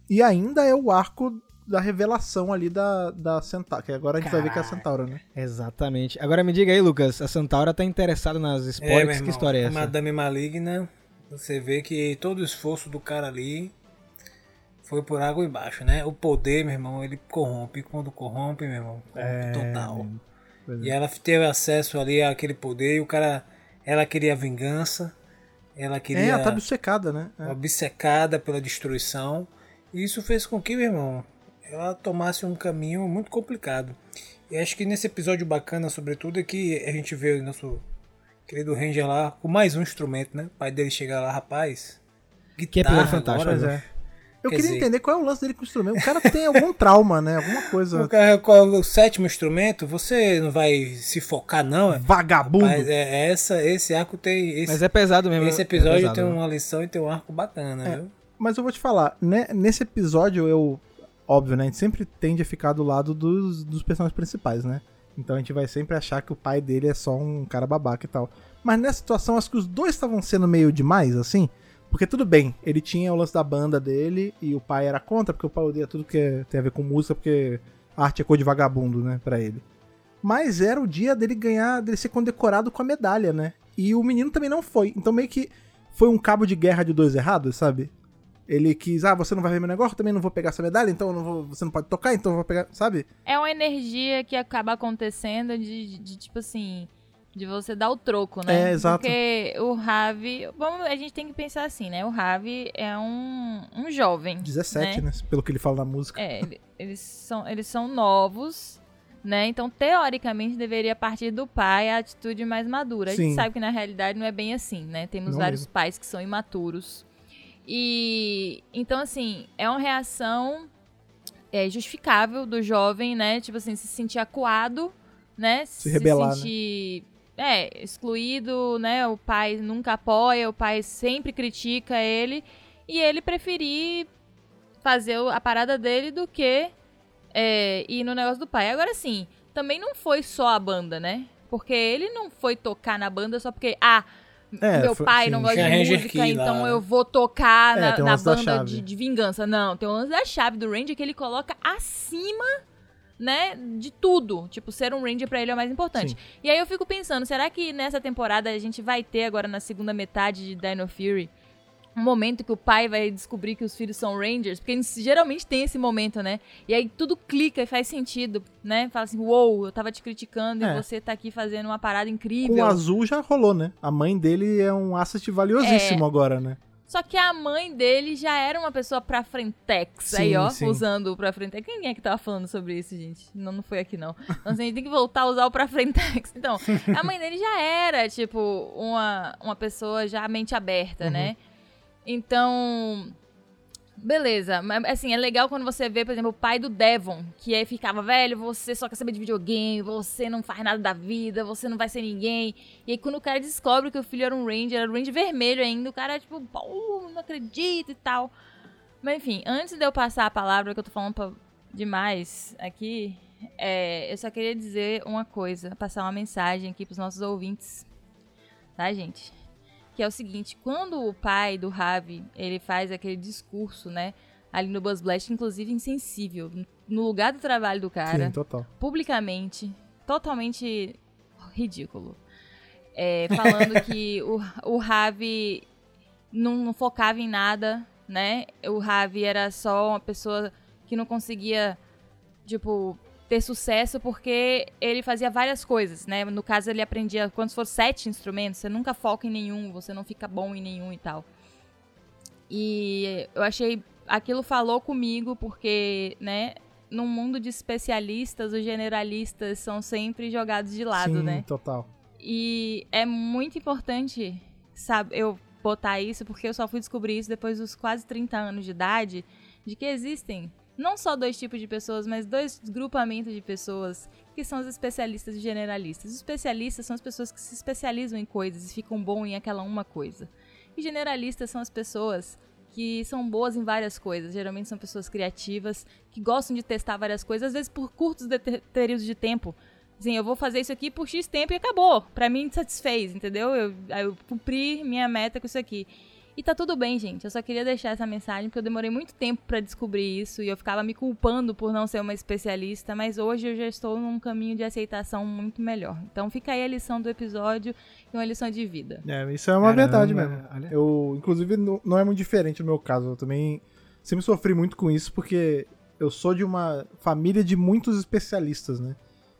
e ainda é o arco da revelação ali da, da Centaura, que agora a gente vai ver que é a Centaura, né? Exatamente. Agora me diga aí, Lucas, a Santaura tá interessada nas É, spoilers? que irmão, história é a essa? Madame Maligna, você vê que todo o esforço do cara ali foi por água embaixo, né? O poder, meu irmão, ele corrompe. Quando corrompe, meu irmão, corrompe É, total. É. E ela teve acesso ali àquele poder e o cara. Ela queria vingança. Ela É, queria. ela tá obcecada, né? É. obcecada pela destruição. E isso fez com que, meu irmão, ela tomasse um caminho muito complicado. E acho que nesse episódio bacana, sobretudo, é que a gente vê o nosso querido Ranger lá com mais um instrumento, né? O pai dele chega lá, rapaz. Que Guitarra episódio fantástico, agora, né? é. Eu Quer queria dizer- entender qual é o lance dele com o instrumento. O cara tem algum [LAUGHS] trauma, né? Alguma coisa. O cara com o sétimo instrumento, você não vai se focar, não. é? Vagabundo. Mas é, essa, esse arco tem. Esse, Mas é pesado mesmo. esse é episódio pesado, tem né? uma lição e tem um arco bacana, É. viu? Mas eu vou te falar, né, nesse episódio eu. Óbvio, né? A gente sempre tende a ficar do lado dos, dos personagens principais, né? Então a gente vai sempre achar que o pai dele é só um cara babaca e tal. Mas nessa situação, acho que os dois estavam sendo meio demais, assim. Porque tudo bem, ele tinha o lance da banda dele e o pai era contra, porque o pai odeia tudo que é- tem a ver com música, porque arte é cor de vagabundo, né, pra ele. Mas era o dia dele ganhar, dele ser condecorado com a medalha, né? E o menino também não foi. Então meio que foi um cabo de guerra de dois errados, sabe? Ele quis, ah, você não vai ver meu negócio, também não vou pegar essa medalha, então não vou- você não pode tocar, então eu vou pegar, sabe? É uma energia que acaba acontecendo de, de, de, tipo assim. De você dar o troco, né? É, exato. Porque o Ravi. Vamos, a gente tem que pensar assim, né? O Ravi é um, um jovem. 17, né? Pelo que ele fala na música. É, ele- eles são, eles são novos, né? Então, teoricamente, deveria partir do pai a atitude mais madura. A gente Sim. sabe que na realidade não é bem assim, né? Temos Não vários mesmo. pais que são imaturos. E então, assim, é uma reação é, justificável do jovem, né? Tipo assim, se sentir acuado, né? Se, rebelar, né? sentir é, excluído, né? O pai nunca apoia, o pai sempre critica ele. E ele preferir fazer a parada dele do que é, ir no negócio do pai. Agora sim, também não foi só a banda, né? Porque ele não foi tocar na banda só porque, ah, É, meu foi- pai sim. não gosta de música, Key lá, então né? eu vou tocar É, na, na banda de, de vingança. Não, tem o lance da chave do Ranger que ele coloca acima, né, de tudo. Tipo, ser um Ranger pra ele é o mais importante. Sim. E aí eu fico pensando, será que nessa temporada a gente vai ter agora na segunda metade de Dino Fury um momento que o pai vai descobrir que os filhos são Rangers? Porque eles geralmente tem esse momento, né? E aí tudo clica e faz sentido, né? Fala assim, uou, eu tava te criticando É. e você tá aqui fazendo uma parada Com incrível. o azul já rolou, né? A mãe dele é um asset valiosíssimo É. agora, né? Só que a mãe dele já era uma pessoa pra frentex. Sim, aí, ó, sim. usando o pra frentex. Quem é que tava falando sobre isso, gente? Não, não foi aqui, não. Então, assim, a gente tem que voltar a usar o pra frentex. Então, a mãe dele já era, tipo, uma, uma pessoa já mente aberta, né? Então. Beleza, mas assim, é legal quando você vê, por exemplo, o pai do Devon, que aí ficava, velho, você só quer saber de videogame, você não faz nada da vida, você não vai ser ninguém. E aí quando o cara descobre que o filho era um Ranger, era um Ranger vermelho ainda, o cara, tipo, pô, não acredito e tal. Mas enfim, antes de eu passar a palavra, que eu tô falando pra- demais aqui, é, eu só queria dizer uma coisa, passar uma mensagem aqui pros nossos ouvintes. Tá, gente? Que é o seguinte, quando o pai do Ravi, ele faz aquele discurso, né, ali no Buzz Blast, inclusive insensível, no lugar do trabalho do cara, Sim, total. publicamente, totalmente ridículo. É, falando [LAUGHS] que o, o Ravi não, não focava em nada, né? O Ravi era só uma pessoa que não conseguia, tipo, ter sucesso porque ele fazia várias coisas, né? No caso, ele aprendia, quando for sete instrumentos, você nunca foca em nenhum, você não fica bom em nenhum e tal. E eu achei, aquilo falou comigo porque, né, num mundo de especialistas, os generalistas são sempre jogados de lado, Sim, né? total. E é muito importante, sabe, eu botar isso, porque eu só fui descobrir isso depois dos quase 30 anos de idade, de que existem não só dois tipos de pessoas, mas dois grupamentos de pessoas que são os especialistas e generalistas. Os especialistas são as pessoas que se especializam em coisas e ficam bom em aquela uma coisa. E generalistas são as pessoas que são boas em várias coisas. Geralmente são pessoas criativas, que gostam de testar várias coisas, às vezes por curtos períodos de tempo. Assim, eu vou fazer isso aqui por X tempo e acabou. Pra mim, satisfez, entendeu? Eu, eu cumpri minha meta com isso aqui. E tá tudo bem, gente. Eu só queria deixar essa mensagem porque eu demorei muito tempo pra descobrir isso e eu ficava me culpando por não ser uma especialista, mas hoje eu já estou num caminho de aceitação muito melhor. Então fica aí a lição do episódio e uma lição de vida. É, isso é uma Caramba, verdade mesmo. olha. Eu, inclusive, não, não é muito diferente no meu caso. Eu também sempre sofri muito com isso, porque eu sou de uma família de muitos especialistas, né?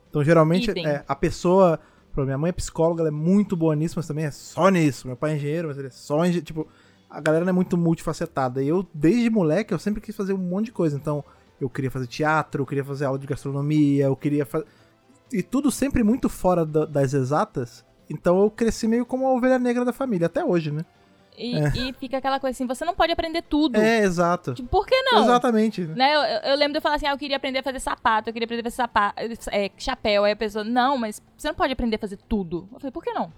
Então, geralmente, é, a pessoa. Minha mãe é psicóloga, ela é muito boa nisso, mas também é só nisso. Meu pai é engenheiro, mas ele é só engenheiro. Tipo, a galera não é muito multifacetada. E eu, desde moleque, eu sempre quis fazer um monte de coisa. Então, eu queria fazer teatro, eu queria fazer aula de gastronomia, eu queria fazer. E tudo sempre muito fora da- das exatas. Então eu cresci meio como a ovelha negra da família, até hoje, né? E, e fica aquela coisa assim, você não pode aprender tudo. É, exato. Tipo, por que não? Exatamente. Né, eu, eu- eu lembro de eu falar assim, ah, eu queria aprender a fazer sapato, eu queria aprender a fazer sapato, é, chapéu. Aí a pessoa, não, mas você não pode aprender a fazer tudo. Eu falei, por que não?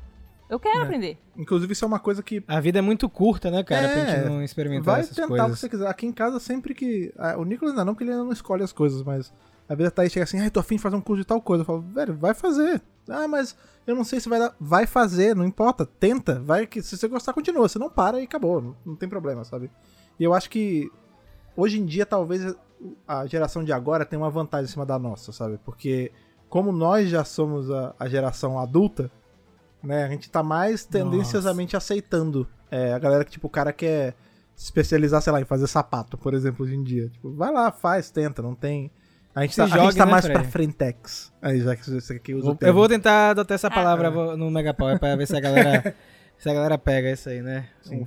Eu quero É. aprender. Inclusive, isso é uma coisa que. A vida é muito curta, né, cara? pra É, gente não experimentar Vai essas tentar o que coisas. você quiser. Aqui em casa, sempre que. ah, O Nicolas ainda não, porque ele ainda não escolhe as coisas, mas. A vida tá aí, chega assim, ai, tô afim de fazer um curso de tal coisa. Eu falo, velho, vai fazer. Ah, mas eu não sei se vai dar. Vai fazer, não importa. Tenta. Vai que se você gostar, continua. Se não para e acabou. Não, não tem problema, sabe? E eu acho que hoje em dia, talvez a geração de agora tenha uma vantagem em cima da nossa, sabe? Porque como nós já somos a, a geração adulta, né? A gente tá mais tendenciosamente aceitando é, a galera que, tipo, o cara quer se especializar, sei lá, em fazer sapato, por exemplo, hoje em dia. Tipo, vai lá, faz, tenta, não tem. A gente tá, a jogue, gente tá né, mais Fred? pra frentex. Aí já que você aqui usa o Vou- termo. eu vou tentar adotar essa Ah, palavra vou- no Megapower pra ver se a galera, [LAUGHS] se a galera pega isso aí, né? Sim. Um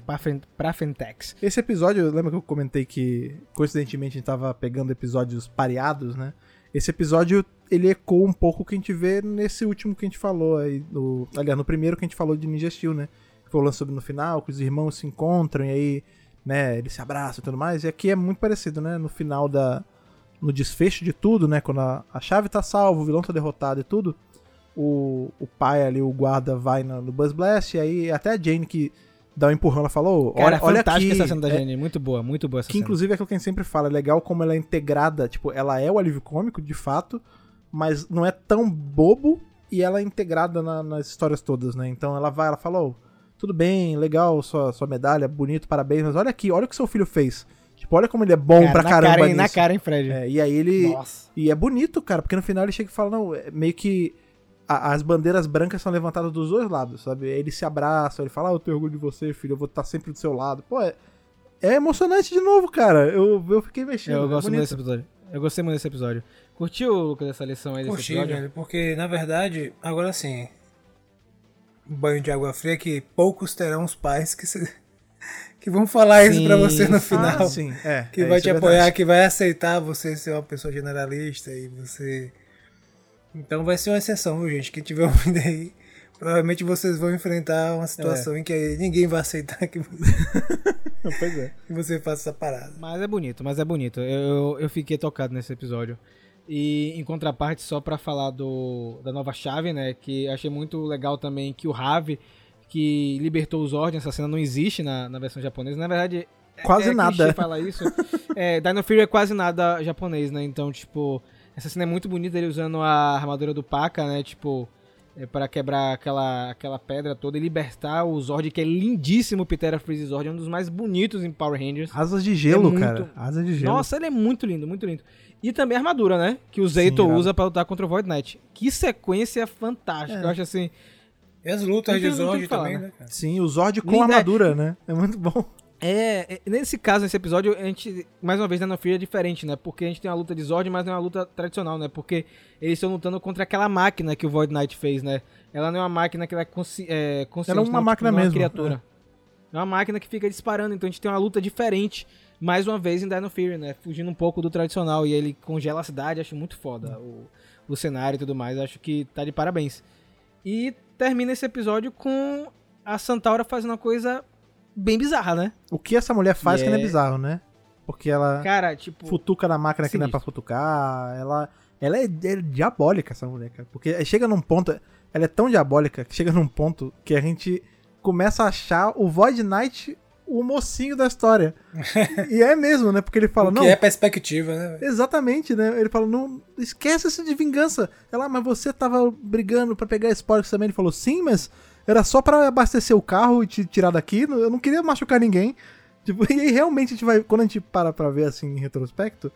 pra, Fentex. Esse episódio, lembra que eu comentei que, coincidentemente, a gente tava pegando episódios pareados, né? Esse episódio, ele ecoa um pouco o que a gente vê nesse último que a gente falou aí, no, aliás, no primeiro que a gente falou de Ninja Steel, né? Que sobre no final, que os irmãos se encontram e aí, né, eles se abraçam e tudo mais. E aqui é muito parecido, né? No final da... No desfecho de tudo, né? Quando a, a chave tá salva, o vilão tá derrotado e tudo, o, o pai ali, o guarda, vai no, no Buzz Blast, e aí até a Jane que dá um empurrão, ela falou, Cara, olha, olha fantástica aqui, essa cena da é- Jenny. Muito boa, muito boa essa que cena. inclusive é aquilo que a gente sempre fala, é legal como ela é integrada, tipo, ela é o alívio cômico, de fato, mas não é tão bobo e ela é integrada na- nas histórias todas, né? Então ela vai, ela fala, "Ô, tudo bem, legal sua, sua medalha, bonito, parabéns, mas olha aqui, olha o que seu filho fez. Tipo, olha como ele é bom Cara, pra caramba cara, hein, Na nisso. cara, hein, Fred? É, e aí ele... Nossa. E é bonito, cara, porque no final ele chega e fala, não, é meio que a- as bandeiras brancas são levantadas dos dois lados, sabe? Aí Eles se abraçam, ele fala, ah, eu tenho orgulho de você, filho, eu vou estar sempre do seu lado. Pô, é, é emocionante de novo, cara. Eu, eu fiquei mexendo. Eu é gosto bonito. desse episódio. Eu gostei muito desse episódio. Curtiu, Lucas, essa lição aí desse Curti, episódio? velho, porque na verdade, agora sim, banho de água fria que poucos terão os pais que, se- [LAUGHS] que vão falar isso Sim, pra você no sim. final. Ah, sim, é. que é, vai isso te é apoiar, que vai aceitar você ser uma pessoa generalista e você. Então vai ser uma exceção, viu, gente? Quem tiver [LAUGHS] ouvindo aí, provavelmente vocês vão enfrentar uma situação em que ninguém vai aceitar que você, [LAUGHS] Pois é. [LAUGHS] que você faça essa parada. Mas é bonito, mas é bonito. Eu, eu, fiquei tocado nesse episódio. E em contraparte, só pra falar do, da nova chave, né? Que achei muito legal também que o Ravi, que libertou os ordens, essa cena não existe na, na versão japonesa. Na verdade, é- Quase é nada. falar isso. é, Dino Fury é quase nada japonês, né? Então, tipo, essa cena é muito bonita, ele usando a armadura do Paka, né? Tipo, é, para quebrar aquela, aquela pedra toda e libertar o Zord, que é lindíssimo, o Pitera Freeze Zord, é um dos mais bonitos em Power Rangers. Asas de gelo, É muito- cara. Asas de gelo. Nossa, ele é muito lindo, muito lindo. E também a armadura, né? Que o Zeito usa pra lutar contra o Void Knight. Que sequência fantástica. É. Eu acho assim. E as lutas de Zord também, né? né, cara? Sim, o Zord com Linda- armadura, né? É muito bom. É, é, nesse caso, nesse episódio, a gente, mais uma vez, na Fury é diferente, né? Porque a gente tem uma luta de Zord, mas não é uma luta tradicional, né? Porque eles estão lutando contra aquela máquina que o Void Knight fez, né? Ela não é uma máquina que ela é, consci é consciente, Ela é uma não, máquina não é uma mesmo, criatura. É uma máquina que fica disparando, então a gente tem uma luta diferente, mais uma vez em Dino Fury, né? Fugindo um pouco do tradicional, e ele congela a cidade, acho muito foda o, o cenário e tudo mais, acho que tá de parabéns. E termina esse episódio com a Santaura fazendo uma coisa bem bizarra, né? O que essa mulher faz E que não é é- bizarro, né? Porque ela Cara, tipo. futuca na máquina que não é pra Sinistro. futucar. Ela, ela é, é diabólica, essa mulher, cara. Porque chega num ponto. Ela é tão diabólica que chega num ponto que a gente começa a achar o Void Knight o mocinho da história. [LAUGHS] e é mesmo, né? Porque ele fala, O não. que é perspectiva, né? Exatamente, né? Ele fala, não, esquece isso de vingança. Ela, "Ah, mas você tava brigando pra pegar spoilers também. Ele falou, sim, mas era só pra abastecer o carro e te tirar daqui. Eu não queria machucar ninguém. [LAUGHS] Tipo, e aí realmente a gente vai, quando a gente para pra ver assim em retrospecto,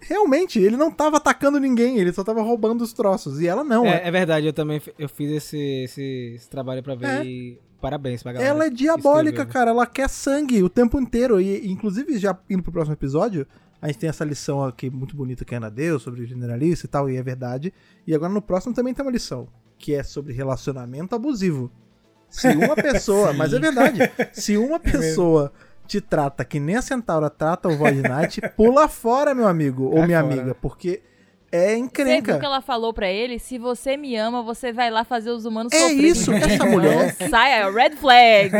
realmente ele não tava atacando ninguém, ele só tava roubando os troços. E ela não, é. É, é verdade, eu também eu fiz esse, esse, esse trabalho pra ver É. e parabéns pra galera. Ela é diabólica, cara. Ela quer sangue o tempo inteiro. E, inclusive, já indo pro próximo episódio, a gente tem essa lição aqui muito bonita que é na Deus, sobre generalista e tal, e é verdade. E agora no próximo também tem uma lição, que é sobre relacionamento abusivo. Se uma [LAUGHS] pessoa, mas é verdade, se uma pessoa te trata que nem a Centaura trata o Void Knight, [LAUGHS] pula fora, meu amigo ou Cai minha fora, amiga, porque é Você viu encrenca. que ela falou pra ele? Se você me ama, você vai lá fazer os humanos É sofrerem. isso, essa [LAUGHS] mulher Saia, red flag.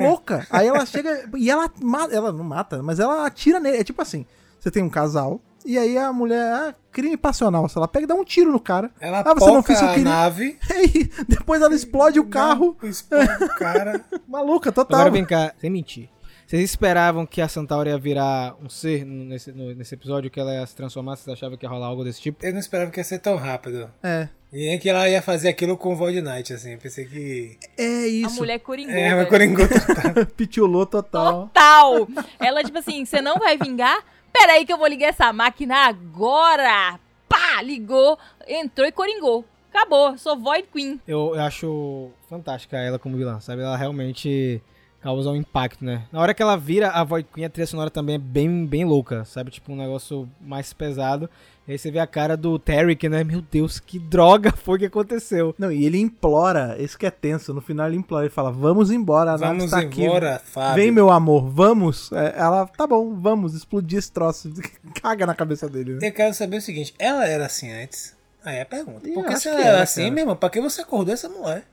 louca. Aí ela chega e ela mata, ela não mata, mas ela atira nele. É tipo assim, você tem um casal e aí a mulher, ah, crime passional, se ela pega e dá um tiro no cara. Ela ah, você não fez o a queria. nave, [LAUGHS] depois ela explode o carro. explode o cara. [LAUGHS] Maluca, total. Agora vem cá, sem mentir. Vocês esperavam que a Centaura ia virar um ser nesse, no- nesse episódio, que ela ia se transformar? Vocês achavam que ia rolar algo desse tipo? Eu não esperava que ia ser tão rápido. É. E é que ela ia fazer aquilo com o Void Knight, assim. Eu pensei que. É A isso. mulher coringou. É, velho. Coringou total. [LAUGHS] Pitiolou total. Total. Ela, tipo assim, você não vai vingar? Peraí que eu vou ligar essa máquina agora. Pá, ligou, entrou e coringou. Acabou, sou Void Queen. Eu, eu acho fantástica ela como vilã, sabe? Ela realmente causar um impacto, né? Na hora que ela vira a Void Queen, a trilha sonora também é bem, bem louca, sabe? Tipo, um negócio mais pesado. E aí você vê a cara do Tarek, né? Meu Deus, que droga [LAUGHS] foi que aconteceu. Não, e ele implora, isso que é tenso. No final ele implora, ele fala: Vamos embora, a Vamos tá aqui. embora, Fábio. Vem, meu amor, vamos. É, ela, tá bom, vamos, explodir esse troço. [LAUGHS] Caga na cabeça dele. Né? Eu quero saber o seguinte: ela era assim antes? Aí é a pergunta. Eu Porque acho se que ela era era, assim, cara. meu irmão, pra que você acordou essa mulher?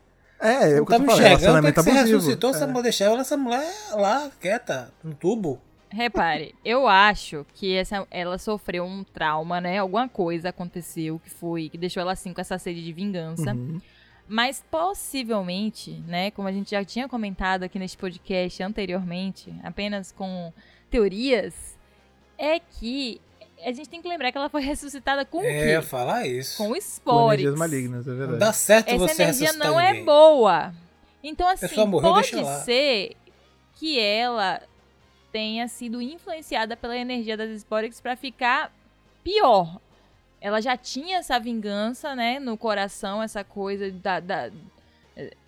É, eu Não tá me falando, enxergando, relacionamento que você abusivo. ressuscitou essa É. mulher, deixava essa mulher lá, quieta, no tubo. Repare, eu acho que essa, ela sofreu um trauma, né? Alguma coisa aconteceu que foi, que deixou ela assim com essa sede de vingança. Uhum. Mas possivelmente, né, como a gente já tinha comentado aqui neste podcast anteriormente, apenas com teorias, é que a gente tem que lembrar que ela foi ressuscitada com o É, ia quê? falar isso. Com Com esporos. energias malignas, é Não verdade. dá certo Essa você energia não é ninguém. boa. Então, assim, pessoa morreu, pode ser que ela tenha sido influenciada pela energia das Sporix pra ficar pior. Ela já tinha essa vingança, né, no coração, essa coisa da, da-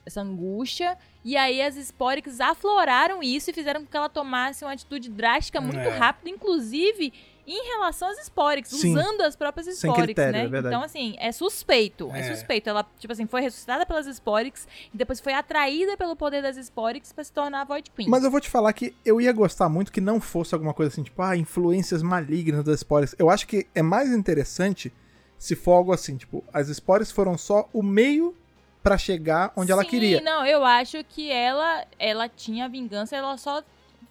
essa angústia, e aí as Sporix afloraram isso e fizeram com que ela tomasse uma atitude drástica muito É. rápida, inclusive em relação às Sporix, Sim. usando as próprias Sporix, critério, né? é verdade. então, assim, é suspeito. É. É. suspeito. Ela, tipo assim, foi ressuscitada pelas Sporix e depois foi atraída pelo poder das Sporix pra se tornar a Void Queen. Mas eu vou te falar que eu ia gostar muito que não fosse alguma coisa assim, tipo, ah, influências malignas das Spores. Eu acho que é mais interessante se for algo assim, tipo, as Spores foram só o meio pra chegar onde ela Sim, queria. não, eu acho que ela, ela tinha vingança, ela só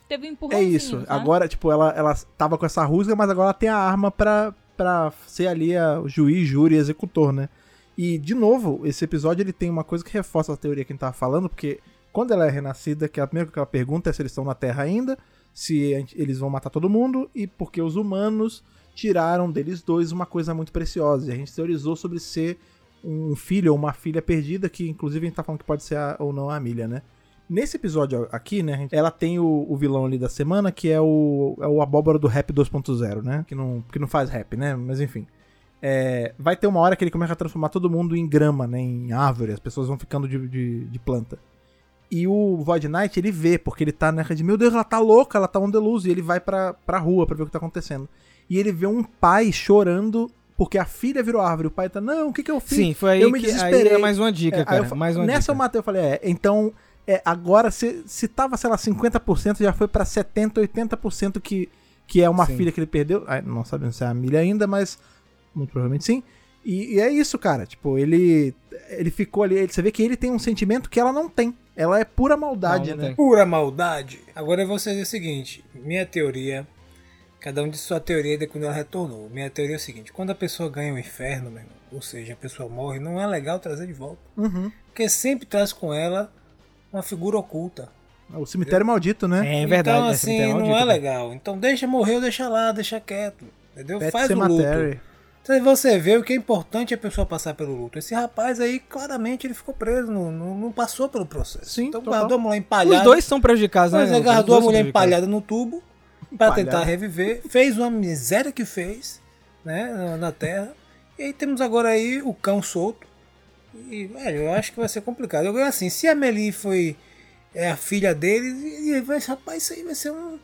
teve um É empurrãozinho. isso. sabe? Agora, tipo, ela, ela tava com essa rusga, mas agora ela tem a arma pra, pra ser ali a, o juiz, júri executor, né? E, de novo, esse episódio ele tem uma coisa que reforça a teoria que a gente tava falando, porque quando ela é renascida, que a primeira coisa que ela pergunta é se eles estão na Terra ainda, se gente- eles vão matar todo mundo, e porque os humanos tiraram deles dois uma coisa muito preciosa. E a gente teorizou sobre ser um filho ou uma filha perdida, que inclusive a gente tá falando que pode ser a- ou não a Amelia, né? Nesse episódio aqui, né, ela tem o, o vilão ali da semana, que é o, é o abóbora do rap 2.0, né? Que não, que não faz rap, né? Mas enfim. É, vai ter uma hora que ele começa a transformar todo mundo em grama, né? Em árvore, as pessoas vão ficando de, de, de planta. E o Void Knight, ele vê, porque ele tá nessa de, meu Deus, ela tá louca, ela tá on the loose, e ele vai pra, pra rua pra ver o que tá acontecendo. E ele vê um pai chorando porque a filha virou árvore. O pai tá, não, o que que eu fiz? Sim, foi aí eu me que aí desesperei. é mais uma dica, É, cara. eu mais uma nessa dica. eu matei, eu falei, é, então, é, agora se, se tava, sei lá, 50%, já foi pra 70%, 80% que, que é uma Sim. filha que ele perdeu. Não sabemos se é a milha ainda, mas muito provavelmente sim. E, e é isso, cara. Tipo, ele ele ficou ali, ele- você vê que ele tem um sentimento que ela não tem. Ela é pura maldade, Não, não né? tem. Pura maldade. Agora eu vou dizer o seguinte: minha teoria. Cada um disse sua teoria de quando ela retornou. Minha teoria é o seguinte: quando a pessoa ganha o inferno, meu irmão, ou seja, a pessoa morre, não é legal trazer de volta. Uhum. Porque sempre traz com ela uma figura oculta. O cemitério maldito, né? É verdade. então, né? assim, não maldito, é cara. legal. Então, deixa morrer ou deixa lá, deixa quieto. Entendeu? Pet Faz o luto. Então, você vê o que é importante a pessoa passar pelo luto. Esse rapaz aí, claramente, ele ficou preso, não, não, não passou pelo processo. Sim, então, total. guardou a mulher empalhada. Os dois são prejudicados, né? Mas é, Os guardou a mulher empalhada no tubo pra Empalhada. tentar reviver. Fez uma miséria que fez, né, na, na terra. E aí temos agora aí o cão solto. E, velho, eu acho que vai ser complicado. Eu assim, se a Meli foi é a filha dele, e, e, vai- rapaz, isso aí vai ser um,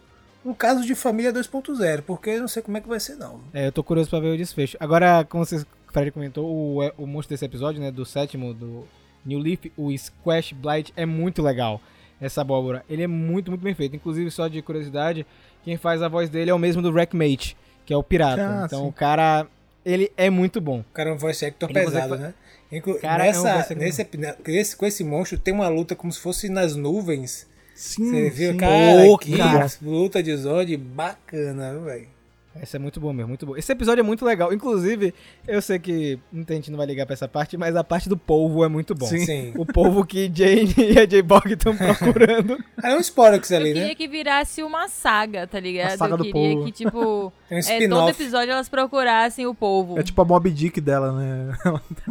um caso de família 2.0, porque eu não sei como é que vai ser não. É, eu tô curioso pra ver o desfecho. Agora, como vocês, o Fred comentou, o, é, o monstro desse episódio, né, do sétimo, do New Leaf, o Squash Blight, é muito legal. Essa abóbora. Ele é muito, muito bem feito. Inclusive, só de curiosidade, quem faz a voz dele é o mesmo do Wreckmate, que é o pirata. Ah, então, sim. o cara, ele é muito bom. O cara é um voice actor Ele pesado, consegue né? Inclu Cara, nessa, nesse, nesse, com esse monstro tem uma luta como se fosse nas nuvens. Sim, Você viu, sim. cara? Ô, que cara. luta de Zod bacana, viu, velho? Essa é muito bom mesmo, muito bom. Esse episódio é muito legal. Inclusive, eu sei que muita gente não vai ligar pra essa parte, mas a parte do polvo é muito bom. Sim. Sim. O polvo que Jane [LAUGHS] e a J-Bog estão [LAUGHS] procurando. É um Sporex Eu ali, queria né? que virasse uma saga, tá ligado? A saga eu do queria povo. que, tipo, Tem [LAUGHS] um é, todo episódio elas procurassem o polvo. É tipo a Mob Dick dela, né?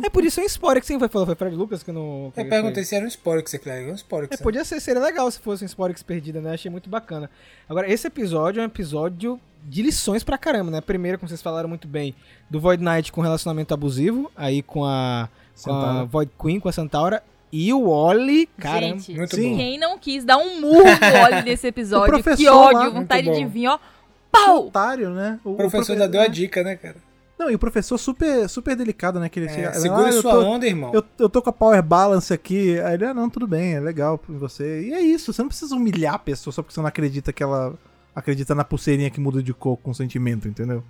é por isso é um spoiler que quem vai falar. Foi Fred Lucas que não. Eu perguntei se era um Sporex. É um Sporex. É, podia ser, seria legal se fosse um Sporex perdida, né? Achei muito bacana. Agora, esse episódio é um episódio de lições pra caramba, né? Primeiro, como vocês falaram muito bem, do Void Knight com relacionamento abusivo, aí com a, com a. Void Queen, com a Centaura. E o Oli, cara, Gente, muito Sim. bom. quem não quis dar um murro no Oli nesse episódio? O professor que ódio, lá, vontade de vir, ó. Pau! Otário, né? O, O professor profe- já deu a dica, né, cara? Não, e o professor super, super delicado, né? Que ele É, chega. segura "Ah, eu sua tô- onda, irmão. Eu, eu tô com a power balance aqui. Aí ele, ah, não, tudo bem, é legal pra você. E é isso, você não precisa humilhar a pessoa só porque você não acredita que ela acredita na pulseirinha que muda de cor com sentimento, entendeu?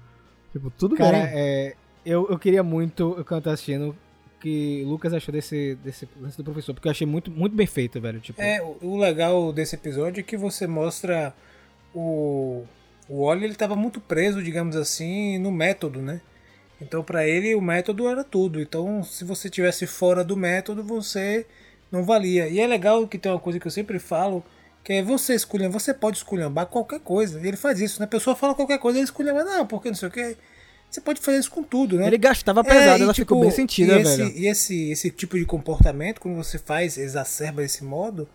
Tipo, tudo cara, bem. é, eu, eu queria muito, quando eu tava assistindo, que o Lucas achou desse, desse lance do professor, porque eu achei muito, muito bem feito, velho. Tipo, É, o- o legal desse episódio é que você mostra o o Oli, ele tava muito preso, digamos assim, no método, né? Então pra ele o método era tudo. Então se você tivesse fora do método, você não valia. E é legal que tem uma coisa que eu sempre falo, que é você escolher, você pode esculhambar qualquer coisa. E ele faz isso, né? A pessoa fala qualquer coisa, ele esculhamba, não, porque não sei o que. Você pode fazer isso com tudo, né? Ele gastava pesado, É, e, ela tipo, ficou bem sentida, e esse, velho. E esse, esse tipo de comportamento, quando você faz, exacerba esse modo,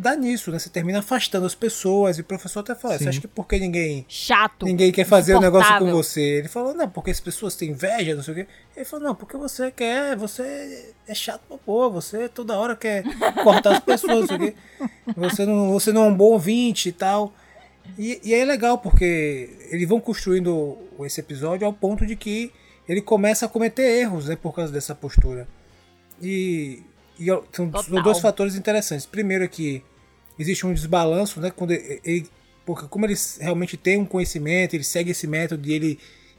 dá nisso, né? Você termina afastando as pessoas. E o professor até fala, Sim. você acha que porque ninguém, Chato. ninguém quer fazer o negócio com você? Ele falou, não, porque as pessoas têm inveja, não sei o quê. Ele falou, não, porque você quer, você é chato pra pôr, você toda hora quer cortar as pessoas, não sei o quê. Você não, você não é um bom ouvinte e tal. E, e é legal porque eles vão construindo esse episódio ao ponto de que ele começa a cometer erros né, por causa dessa postura. E, e são, são Total. dois fatores interessantes. Primeiro é que existe um desbalanço, né? Quando ele, porque como ele realmente tem um conhecimento, ele segue esse método e ele,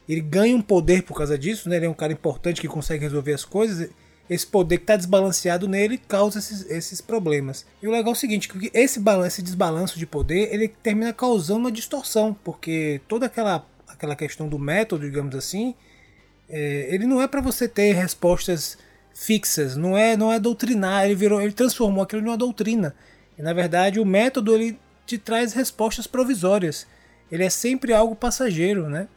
ele ganha um poder por causa disso, né? Ele é um cara importante que consegue resolver as coisas. Esse poder que está desbalanceado nele causa esses, esses problemas. E o legal é o seguinte, que esse, esse desbalanço de poder, ele termina causando uma distorção, porque toda aquela, aquela questão do método, digamos assim, é, ele não é para você ter respostas fixas, não é, não é doutrinar, ele virou, ele transformou aquilo numa doutrina. E na verdade, o método ele te traz respostas provisórias. Ele é sempre algo passageiro, né?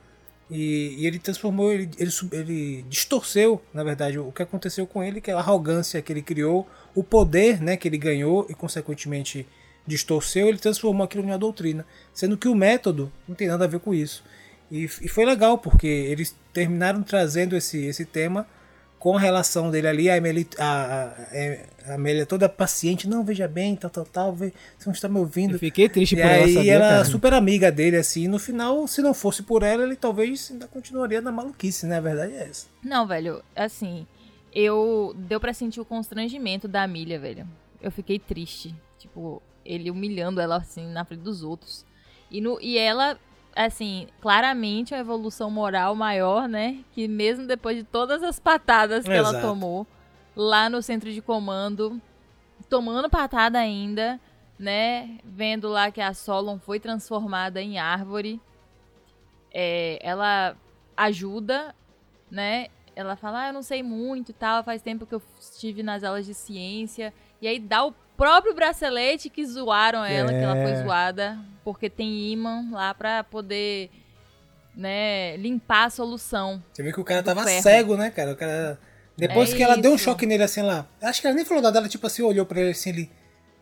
E, e ele transformou, ele, ele, ele distorceu, na verdade, o que aconteceu com ele, que é a arrogância que ele criou, o poder né, que ele ganhou e, consequentemente, distorceu, ele transformou aquilo em uma doutrina. Sendo que o método não tem nada a ver com isso. E, e foi legal, porque eles terminaram trazendo esse, esse tema com a relação dele ali, a Amélia, a, a, a Amélia toda paciente, não, veja bem, tal, tal, tal, vê, você não está me ouvindo. Eu fiquei triste E por ela, aí sabia, ela cara? super amiga dele, assim, e no final, se não fosse por ela, ele talvez ainda continuaria na maluquice, né? A verdade é essa. Não, velho, assim, eu. Deu pra sentir o constrangimento da Milha, velho. Eu fiquei triste. Tipo, ele humilhando ela assim na frente dos outros. E, no, e ela, assim, claramente uma evolução moral maior, né? Que mesmo depois de todas as patadas que ela Exato. tomou lá no centro de comando, tomando patada ainda, né? Vendo lá que a Solon foi transformada em árvore. É, ela ajuda, né? Ela fala, ah, eu não sei muito e tal, faz tempo que eu estive nas aulas de ciência. E aí dá o próprio bracelete que zoaram ela, que ela foi É. zoada, porque tem imã lá pra poder, né, limpar a solução. Você viu que o cara tava ferro. cego, né, cara? O cara. Depois É que ela deu um choque nele assim lá. Acho que ela nem falou nada, ela tipo assim, olhou pra ele assim, ele.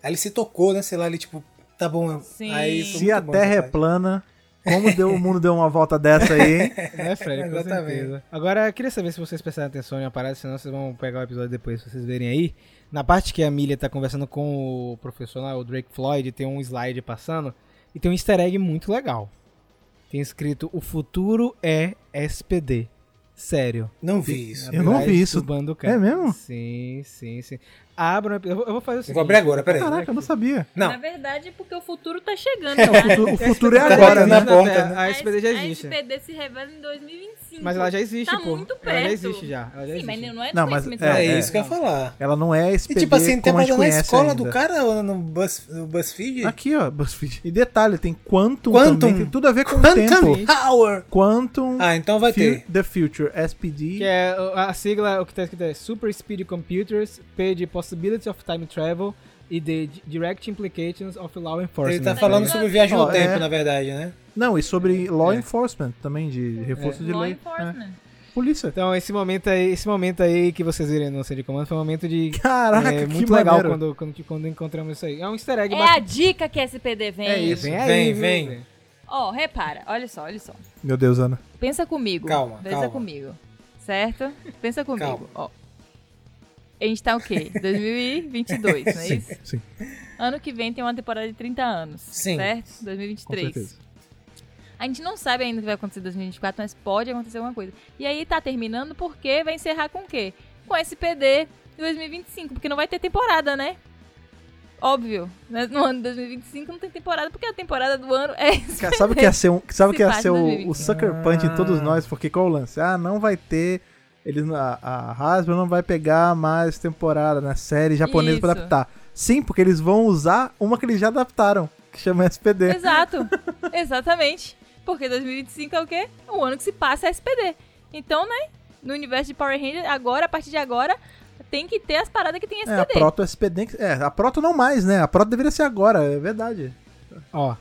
Aí ele se tocou, né? Sei lá, ele tipo, tá bom. Sim. Aí Se a bom Terra é plana, como deu, o mundo deu uma volta dessa aí, hein? [LAUGHS] É, Fred, com Exatamente. certeza. Agora, eu queria saber se vocês prestaram atenção em uma parada, senão vocês vão pegar o episódio depois, pra vocês verem aí. Na parte que a Millie tá conversando com o professor lá, o Drake Floyd, tem um slide passando, e tem um easter egg muito legal. Tem escrito, o futuro é SPD. Sério. Não vi isso. Eu não vi isso. do bando, cara. É mesmo? Sim, sim, sim. Abra, eu vou, fazer Eu seguinte. vou abrir agora, peraí. Caraca, eu não sabia. Não. Na verdade, é porque o futuro tá chegando. É, o cara. futuro, o futuro é agora, né? na porta, né? A SPD já existe. A SPD se revela em 2025. Mas ela já existe, tá pô. muito Ela já perto. existe já. Ela já Sim, mas existe. não é Não, mas- É, É, isso que eu ia falar. Ela não é E SPD tipo assim, tem passando na escola ainda. do cara ou no, Buzz, no BuzzFeed? Aqui, ó, BuzzFeed. E detalhe, tem Quantum, Quantum. também, tem tudo a ver com o Quantum tempo. Power! Quantum Ah, então vai ter. The Future, SPD. Que é a sigla, o que tá escrito é Super Speed Computers, P de Possibility of Time Travel e de Direct Implications of Law Enforcement. Ele tá falando sobre viagem no Ó, tempo, é. na verdade, né? Não, e sobre Law É. Enforcement também, de reforço de Law lei. enforcement. É. Polícia. Então, esse momento aí, esse momento aí que vocês viram no centro de comando foi um momento de. Caraca, é, que muito legal quando, quando, quando encontramos isso aí. É um easter egg É bastante- a dica que a SPD vem. É isso, vem aí. Vem, vem. Ó, repara, olha só, olha só. Meu Deus, Ana. Pensa comigo. Calma, Pensa calma. comigo. Certo? Pensa comigo. Calma. Ó. A gente tá o quê? [LAUGHS] 2022, não é Sim, isso? sim, Ano que vem tem uma temporada de 30 anos. Sim. Certo? com 2023. certeza. A gente não sabe ainda o que vai acontecer em 2024, mas pode acontecer alguma coisa. E aí tá terminando porque vai encerrar com o quê? Com SPD 2025, porque não vai ter temporada, né? Óbvio. né? No ano de 2025 não tem temporada, porque a temporada do ano é Cara, Sabe o que ia ser, um, sabe que ia faz ser o, 2025. o Sucker Punch em todos nós? Porque qual o lance? Ah, não vai ter. Eles, a, a Hasbro não vai pegar mais temporada na série japonesa pra Isso. adaptar. Sim, porque eles vão usar uma que eles já adaptaram, que chama SPD. Exato. [LAUGHS] Exatamente. Porque 2025 é o quê? O ano que se passa a SPD. Então, né? No universo de Power Rangers, agora, a partir de agora, tem que ter as paradas que tem É, a SPD. Proto SPD. É, a Proto não mais, né? A Proto deveria ser agora, é verdade. Ó,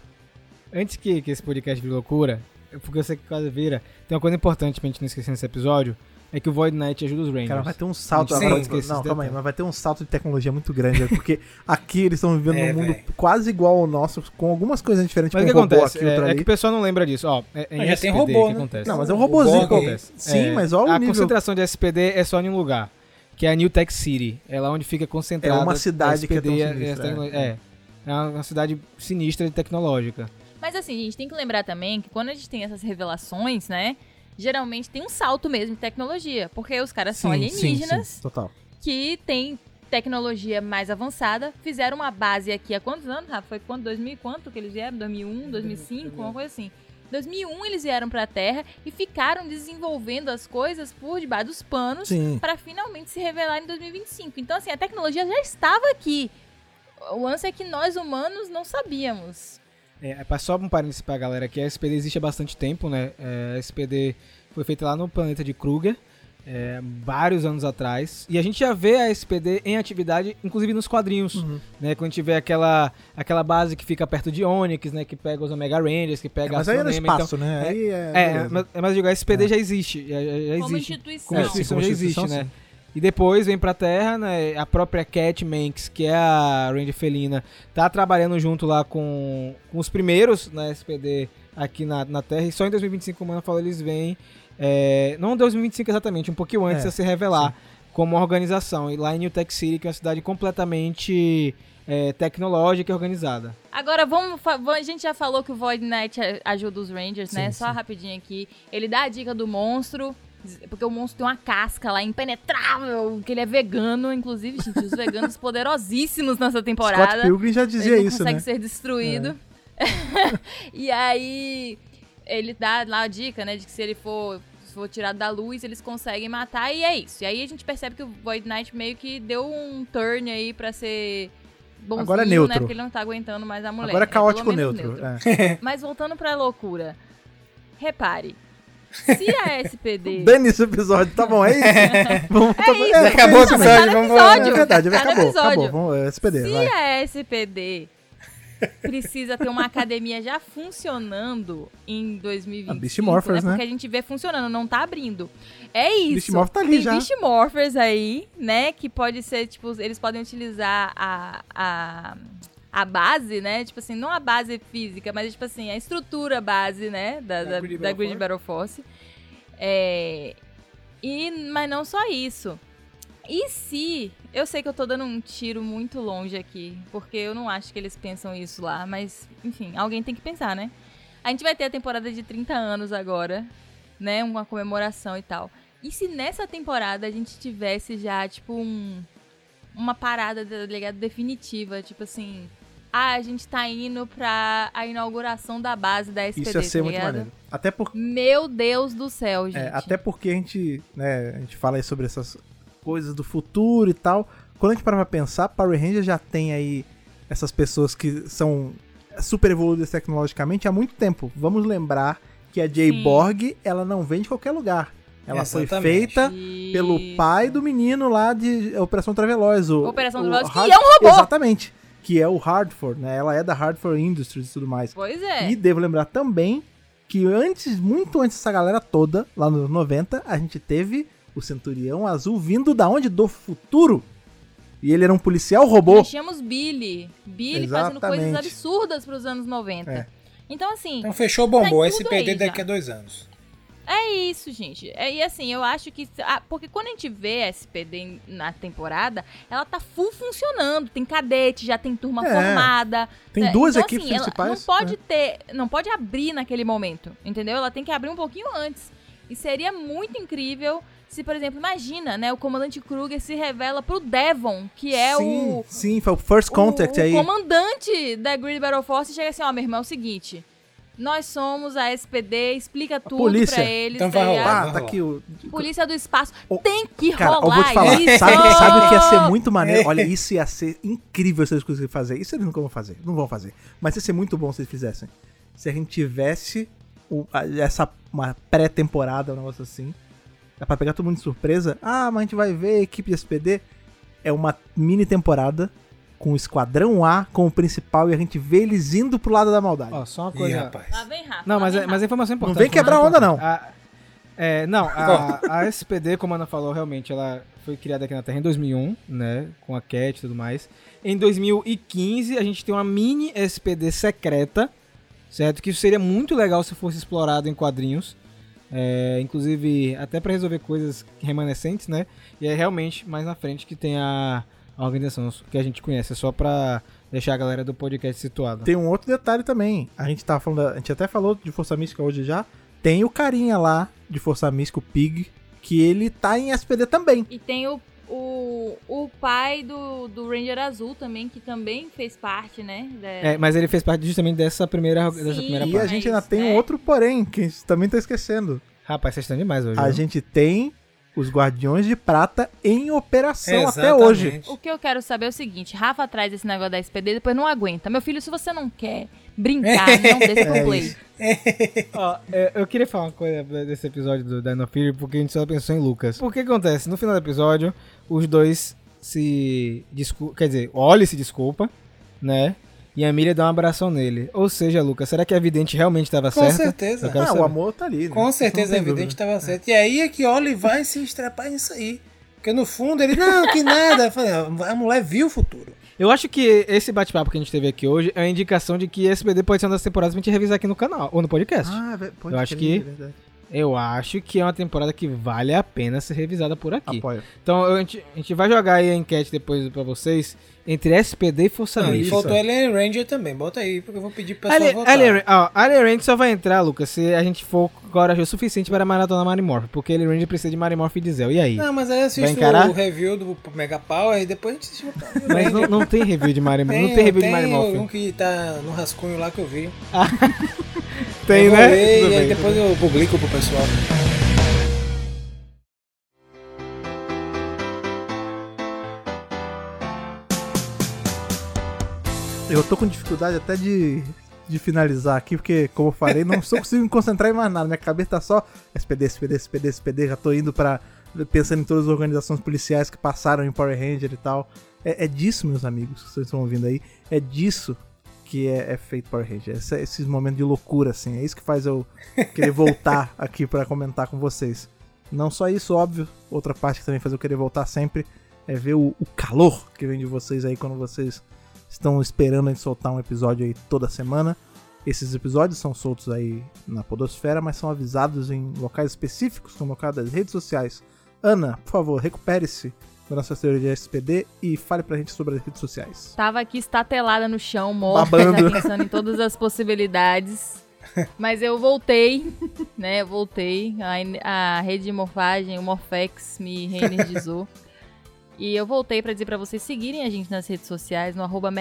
antes que, que esse podcast vire loucura, porque eu sei que quase vira, tem uma coisa importante pra gente não esquecer nesse episódio, é que o Void Knight ajuda os Rangers. Cara, vai ter um salto. Sim. agora- Esqueci esse não, calma aí, mas vai ter um salto de tecnologia muito grande, né? porque aqui eles estão vivendo É, num mundo velho. quase igual ao nosso, com algumas coisas diferentes, Mas o que um robô acontece? aqui, É, é ali. que o pessoal não lembra disso. Ó, é, é em Mas já tem SPD robô, que né? acontece. Não, mas é um O robozinho. Borg, acontece. Sim, É, mas olha o a nível. concentração de SPD é só em um lugar, que é a New Tech City. É lá onde fica concentrada É uma cidade a que é SPD tão a- a sinistra, é. É, é uma cidade sinistra e tecnológica. Mas assim, a gente tem que lembrar também que quando a gente tem essas revelações, né? Geralmente tem um salto mesmo de tecnologia. Porque os caras são Sim, sim, alienígenas sim, total. que têm tecnologia mais avançada. Fizeram uma base aqui há quantos anos, Rafa? Foi quando? 2000 e quanto que eles vieram? 2001, 2005, uma coisa assim. 2001 eles vieram pra Terra e ficaram desenvolvendo as coisas por debaixo dos panos Sim. para finalmente se revelar em 2025. Então, assim, a tecnologia já estava aqui. O lance é que nós humanos não sabíamos. É, é, só um parênteses pra galera aqui, a SPD existe há bastante tempo, né? É, a SPD foi feita lá no planeta de Kruger, é, vários anos atrás. E a gente já vê a SPD em atividade, inclusive nos quadrinhos, Uhum. né? Quando a gente vê aquela, aquela base que fica perto de Onyx, né? Que pega os Omega Rangers, que É, pega mas a aí é no Astronema, espaço, né? Aí é. Então, é, beleza. mas, mas eu digo, a SPD já existe, já, já- já Como existe. instituição. Como É, instituição já existe, né? sim. E depois vem pra Terra, né? A própria Cat Manx, que é a Ranger Felina, tá trabalhando junto lá com, com os primeiros na SPD aqui na, na Terra. E só em 2025, como Ana falou, eles vêm. é, não em 2025 exatamente, um pouquinho antes É, a se revelar como uma organização. E lá em New Tech City, que é uma cidade completamente é, tecnológica e organizada. Agora, vamos, a gente já falou que o Void Knight a- ajuda os Rangers, né? Sim, Só sim. rapidinho aqui. Ele dá a dica do monstro, porque o monstro tem uma casca lá impenetrável, que ele é vegano. Inclusive, gente, os veganos [LAUGHS] poderosíssimos nessa Scott temporada. Pilgrim já dizia ele não isso, consegue né? ser destruído. [LAUGHS] e aí, ele dá lá a dica, né, de que se ele for, se for tirado da luz, eles conseguem matar, e é isso. E aí a gente percebe que o Void Knight meio que deu um turn aí pra ser bonzinho, Agora é né, neutro. porque ele não tá aguentando mais a mulher. Agora é pelo caótico menos neutro. é. Mas voltando pra loucura, repare, se a SPD... [LAUGHS] Dane esse episódio, tá bom? É isso? Vamos, tá bom. isso. É, Acabou o episódio, Tá no vamos episódio. É verdade, Tá acabou, episódio. acabou. Vamos, é, SPD, Se vai. a SPD precisa ter uma academia já funcionando em 2025, A Beast Morphers, né? né? Porque a gente vê funcionando, não tá abrindo. É isso. Beast Morph tá ali Tem já. Beast Morphers aí, né? Que pode ser, tipo, eles podem utilizar a, a, a base, né? Tipo assim, não a base física, mas tipo assim, a estrutura base, né? Da, da, Grid da Battle Grid Force. Battle Force. É, e, mas não só isso. E se. Eu sei que eu tô dando um tiro muito longe aqui, porque eu não acho que eles pensam isso lá, mas, enfim, alguém tem que pensar, né? A gente vai ter a temporada de 30 anos agora, né? Uma comemoração e tal. E se nessa temporada a gente tivesse já, tipo, um, uma parada, tá ligado? Definitiva, tipo assim. Ah, a gente tá indo pra a inauguração da base da SPD, Isso ia ser tá muito ligado? maneiro. Até porque Meu Deus do céu, gente. É, até porque a gente, né, a gente fala aí sobre essas coisas do futuro e tal. Quando a gente para pra pensar, Power Ranger já tem aí essas pessoas que são super evoluídas tecnologicamente há muito tempo. Vamos lembrar que a Jay Sim. Borg, ela não vem de qualquer lugar. Ela foi Exatamente. feita Isso. pelo pai do menino lá de Operação Traveloz. O, Operação o Traveloz, que Hard- é um robô! Exatamente. Que é o Hardford, né? Ela é da Hardford Industries e tudo mais. Pois é. E devo lembrar também que antes, muito antes dessa galera toda, lá nos 90, a gente teve o Centurião Azul vindo da onde? Do futuro. E ele era um policial robô. Nós tínhamos Billy. Billy fazendo coisas Exatamente. absurdas pros anos 90. É. Então, assim, Então fechou, bombou. Tá SP tudo aí daqui a dois anos. É isso, gente. É, e assim, eu acho que. ah, porque quando a gente vê a SPD na temporada, ela tá full funcionando. Tem cadete, já tem turma É. formada. Tem É, duas então, equipes assim, principais. Não pode né? ter. Não pode abrir naquele momento. Entendeu? Ela tem que abrir um pouquinho antes. E seria muito incrível se, por exemplo, imagina, né? O comandante Kruger se revela pro Devon, que é sim, o. Sim, foi o First Contact o, aí. o comandante da Grid Battle Force chega assim, ó, meu irmão, é o seguinte. Nós somos a SPD, explica tudo polícia. pra eles. Então tá vai rolar. Ah, tá aqui o. Polícia do espaço. Tem que Cara, rolar eu vou te falar, isso! sabe, sabe o que ia ser [LAUGHS] muito maneiro? Olha, isso ia ser incrível se eles conseguissem fazer. Isso eles nunca vão fazer, não vão fazer. Mas ia ser muito bom se eles fizessem. Se a gente tivesse o- a- essa uma pré-temporada, um negócio assim. É pra pegar todo mundo de surpresa. Ah, mas a gente vai ver a equipe de SPD. É uma mini temporada com o Esquadrão A como principal e a gente vê eles indo pro lado da maldade. Ó, só uma Ih, coisa. rapaz. Lá vem Rafa. Não, mas, é, mas a informação é importante. vem quebrar onda, importante. A- é, não, a, a SPD, como a Ana falou, realmente, ela foi criada aqui na Terra em 2001, né? Com a Cat e tudo mais. Em 2015, a gente tem uma mini SPD secreta, certo? Que isso seria muito legal se fosse explorado em quadrinhos. É, inclusive, até pra resolver coisas remanescentes, né? E é realmente mais na frente que tem a, a organização que a gente conhece. É só pra deixar a galera do podcast situada. Tem um outro detalhe também. A gente tava falando, a gente até falou de Força Mística hoje já. Tem o carinha lá de Força Mística, o Pig, que ele tá em SPD também. E tem o, o, o pai do, do Ranger Azul também, que também fez parte, né? da- É, mas ele fez parte justamente dessa primeira, dessa Sim. primeira E parte. a gente ainda tem um né? outro porém, que a gente também tá esquecendo. Rapaz, vocês estão demais hoje. A viu? gente tem os Guardiões de Prata em operação até Exatamente. hoje. O que eu quero saber é o seguinte: Rafa traz esse negócio da SPD depois não aguenta. Meu filho, se você não quer brincar, [LAUGHS] não deixa pro É play. Ó, é, eu queria falar uma coisa desse episódio do Dino Fury, porque a gente só pensou em Lucas. O que acontece? No final do episódio, os dois se. Quer dizer, o Oli se desculpa, né? E a Miriam dá um abração nele. Ou seja, Lucas, será que a vidente realmente estava Com certa? certeza. Eu quero Ah, saber. o amor tá ali. né? Com certeza Não é dúvida. estava certo. E aí é que Oli vai se estrepar nisso aí. Porque no fundo ele, não, que nada. Eu falei, "Ah, a mulher viu o futuro. Eu acho que esse bate-papo que a gente teve aqui hoje é uma indicação de que SBD pode ser uma das temporadas pra gente revisar aqui no canal, ou no podcast. Ah, ve- pode Eu acho crer, que- é verdade. Eu acho que é uma temporada que vale a pena ser revisada por aqui. Apoio. Então eu- a gente, a gente vai jogar aí a enquete depois pra vocês entre SPD e Força Não, e faltou Alien Ranger também. Bota aí, porque eu vou pedir pro pessoal votar. Alien, ó, Alien Range só vai entrar, Lucas, se a gente for corajoso o suficiente para maratonar Marimorph, porque Alien Range precisa de Marimorph e Diesel. E aí? Não, mas aí encarar? o review do Mega Power e depois a gente assiste o Mas não, Ranger. não tem review de Marimorph. Não tem review de um Marimorph. que tá no rascunho lá que eu vi. [LAUGHS] Tem, eu né? ler Tudo e aí depois eu publico pro pessoal. Eu tô com dificuldade até de, de finalizar aqui, porque, como eu falei, não estou conseguindo me concentrar em mais nada. Minha cabeça tá só SPD, SPD, SPD, SPD. Já tô indo pra. pensando em todas as organizações policiais que passaram em Power Ranger e tal. É, é disso, meus amigos, que vocês estão ouvindo aí. É disso que é, é feito Power Ranger. Esse- esses momentos de loucura, assim. É isso que faz eu querer voltar [LAUGHS] aqui pra comentar com vocês. Não só isso, óbvio. Outra parte que também faz eu querer voltar sempre é ver o, o calor que vem de vocês aí quando vocês estão esperando a gente soltar um episódio aí toda semana. Esses episódios são soltos aí na Podosfera, mas são avisados em locais específicos, como o caso das redes sociais. Ana, por favor, recupere-se da nossa teoria de SPD e fale pra gente sobre as redes sociais. Tava aqui estatelada no chão, morta, Babando. [LAUGHS] pensando em todas as possibilidades. [LAUGHS] Mas eu voltei, [LAUGHS] né? Eu voltei. A, a rede de morfagem, o Morfex, me reenergizou. e eu voltei pra dizer pra vocês seguirem a gente nas redes sociais, no arroba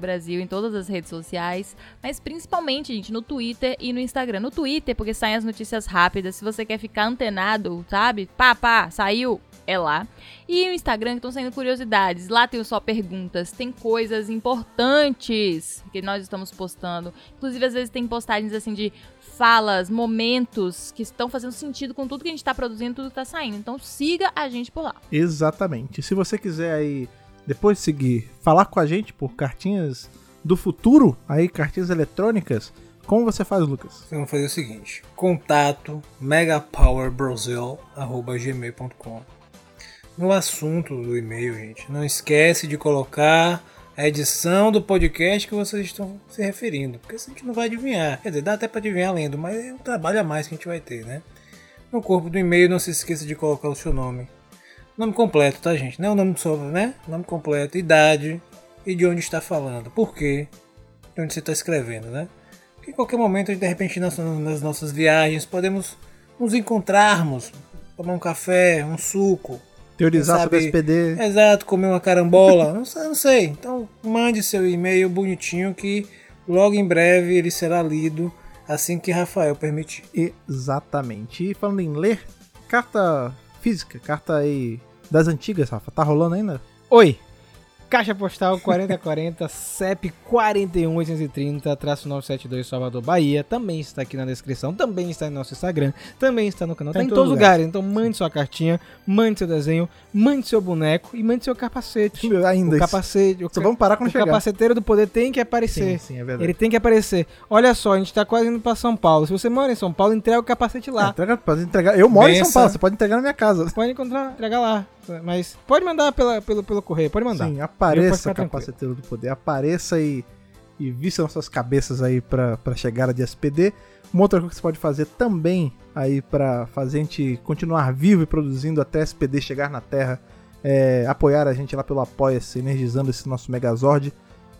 Brasil, em todas as redes sociais. Mas principalmente, gente, no Twitter e no Instagram. No Twitter, porque saem as notícias rápidas. Se você quer ficar antenado, sabe? Pá, pá, saiu, é lá. E o Instagram, que estão saindo curiosidades. Lá tem Só Perguntas, tem coisas importantes que nós estamos postando. Inclusive, às vezes tem postagens assim de falas, momentos que estão fazendo sentido com tudo que a gente tá produzindo, tudo que tá saindo. Então siga a gente por lá. Exatamente. Se você quiser aí, depois de seguir, falar com a gente por cartinhas do futuro, aí cartinhas eletrônicas, como você faz, Lucas? Vocês vão fazer o seguinte: contato megapowerbrasil.gmail.com No assunto do e-mail, gente, não esquece de colocar a edição do podcast que vocês estão se referindo, porque a gente não vai adivinhar. Quer dizer, dá até para adivinhar lendo, mas é um trabalho a mais que a gente vai ter, né? No corpo do e-mail, não se esqueça de colocar o seu nome. Nome completo, tá, gente? Não o nome só, né? Nome completo, idade e de onde está falando. Por quê? De onde você está escrevendo, né? Porque em qualquer momento, de repente, nas, nas nossas viagens, podemos nos encontrarmos, tomar um café, um suco, Teorizar Sabe- sobre SPD. Exato, comer uma carambola, não sei, não sei. Então mande seu e-mail bonitinho que logo em breve ele será lido assim que Rafael permitir. Exatamente. E falando em ler, carta física, carta aí das antigas, Rafa, tá rolando ainda? Oi. Caixa postal 4040 CEP 41830-972 Salvador, Bahia. Também está aqui na descrição, também está no nosso Instagram, também está no canal. Tá Tá em em todo todos os lugar. lugares. Então mande sua cartinha, mande seu desenho, mande seu boneco e mande seu capacete. Ainda O capacete. O, Só vamos parar quando o chegar. capaceteiro do poder tem que Sim, aparecer. sim, é verdade. Ele tem que aparecer. Olha só, a gente tá quase indo pra São Paulo. Se você mora em São Paulo, entrega o capacete lá. entrega, pode entregar. Eu moro em São Benção. Paulo, você pode entregar na minha casa. Pode encontrar, entregar lá. Mas pode mandar pela, pelo, pelo correio, pode mandar. Sim, apareça, capaceteiro do poder. Apareça e, e vista nossas cabeças aí pra, pra chegada de SPD. Uma outra coisa que você pode fazer também aí pra fazer a gente continuar vivo e produzindo até SPD chegar na Terra é apoiar a gente lá pelo Apoia-se, energizando esse nosso Megazord.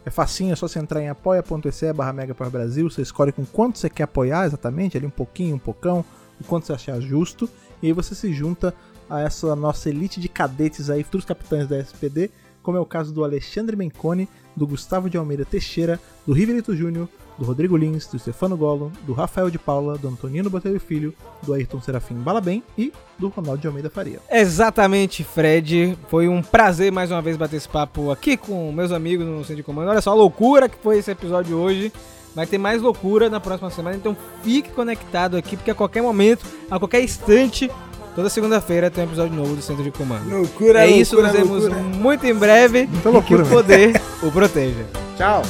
É facinho, é só você entrar em apoia.se barra Mega Power Brasil, você escolhe com quanto você quer apoiar exatamente, ali um pouquinho, um pocão, o quanto você achar justo, e aí você se junta a essa nossa elite de cadetes aí, futuros capitães da SPD, como é o caso do Alexandre Menconi, do Gustavo de Almeida Teixeira, do Riverito Júnior, do Rodrigo Lins, do Stefano Golo, do Rafael de Paula, do Antonino Botelho Filho, do Ayrton Serafim Balabem e do Ronaldo de Almeida Faria. Exatamente, Fred. Foi um prazer mais uma vez bater esse papo aqui com meus amigos no Centro de Comando. Olha só a loucura que foi esse episódio hoje. Vai ter mais loucura na próxima semana, então fique conectado aqui, porque a qualquer momento, a qualquer instante, toda segunda-feira tem um episódio novo do Centro de Comando. Loucura, é isso, nos vemos muito em breve. Muita e loucura que o poder o proteja. Tchau!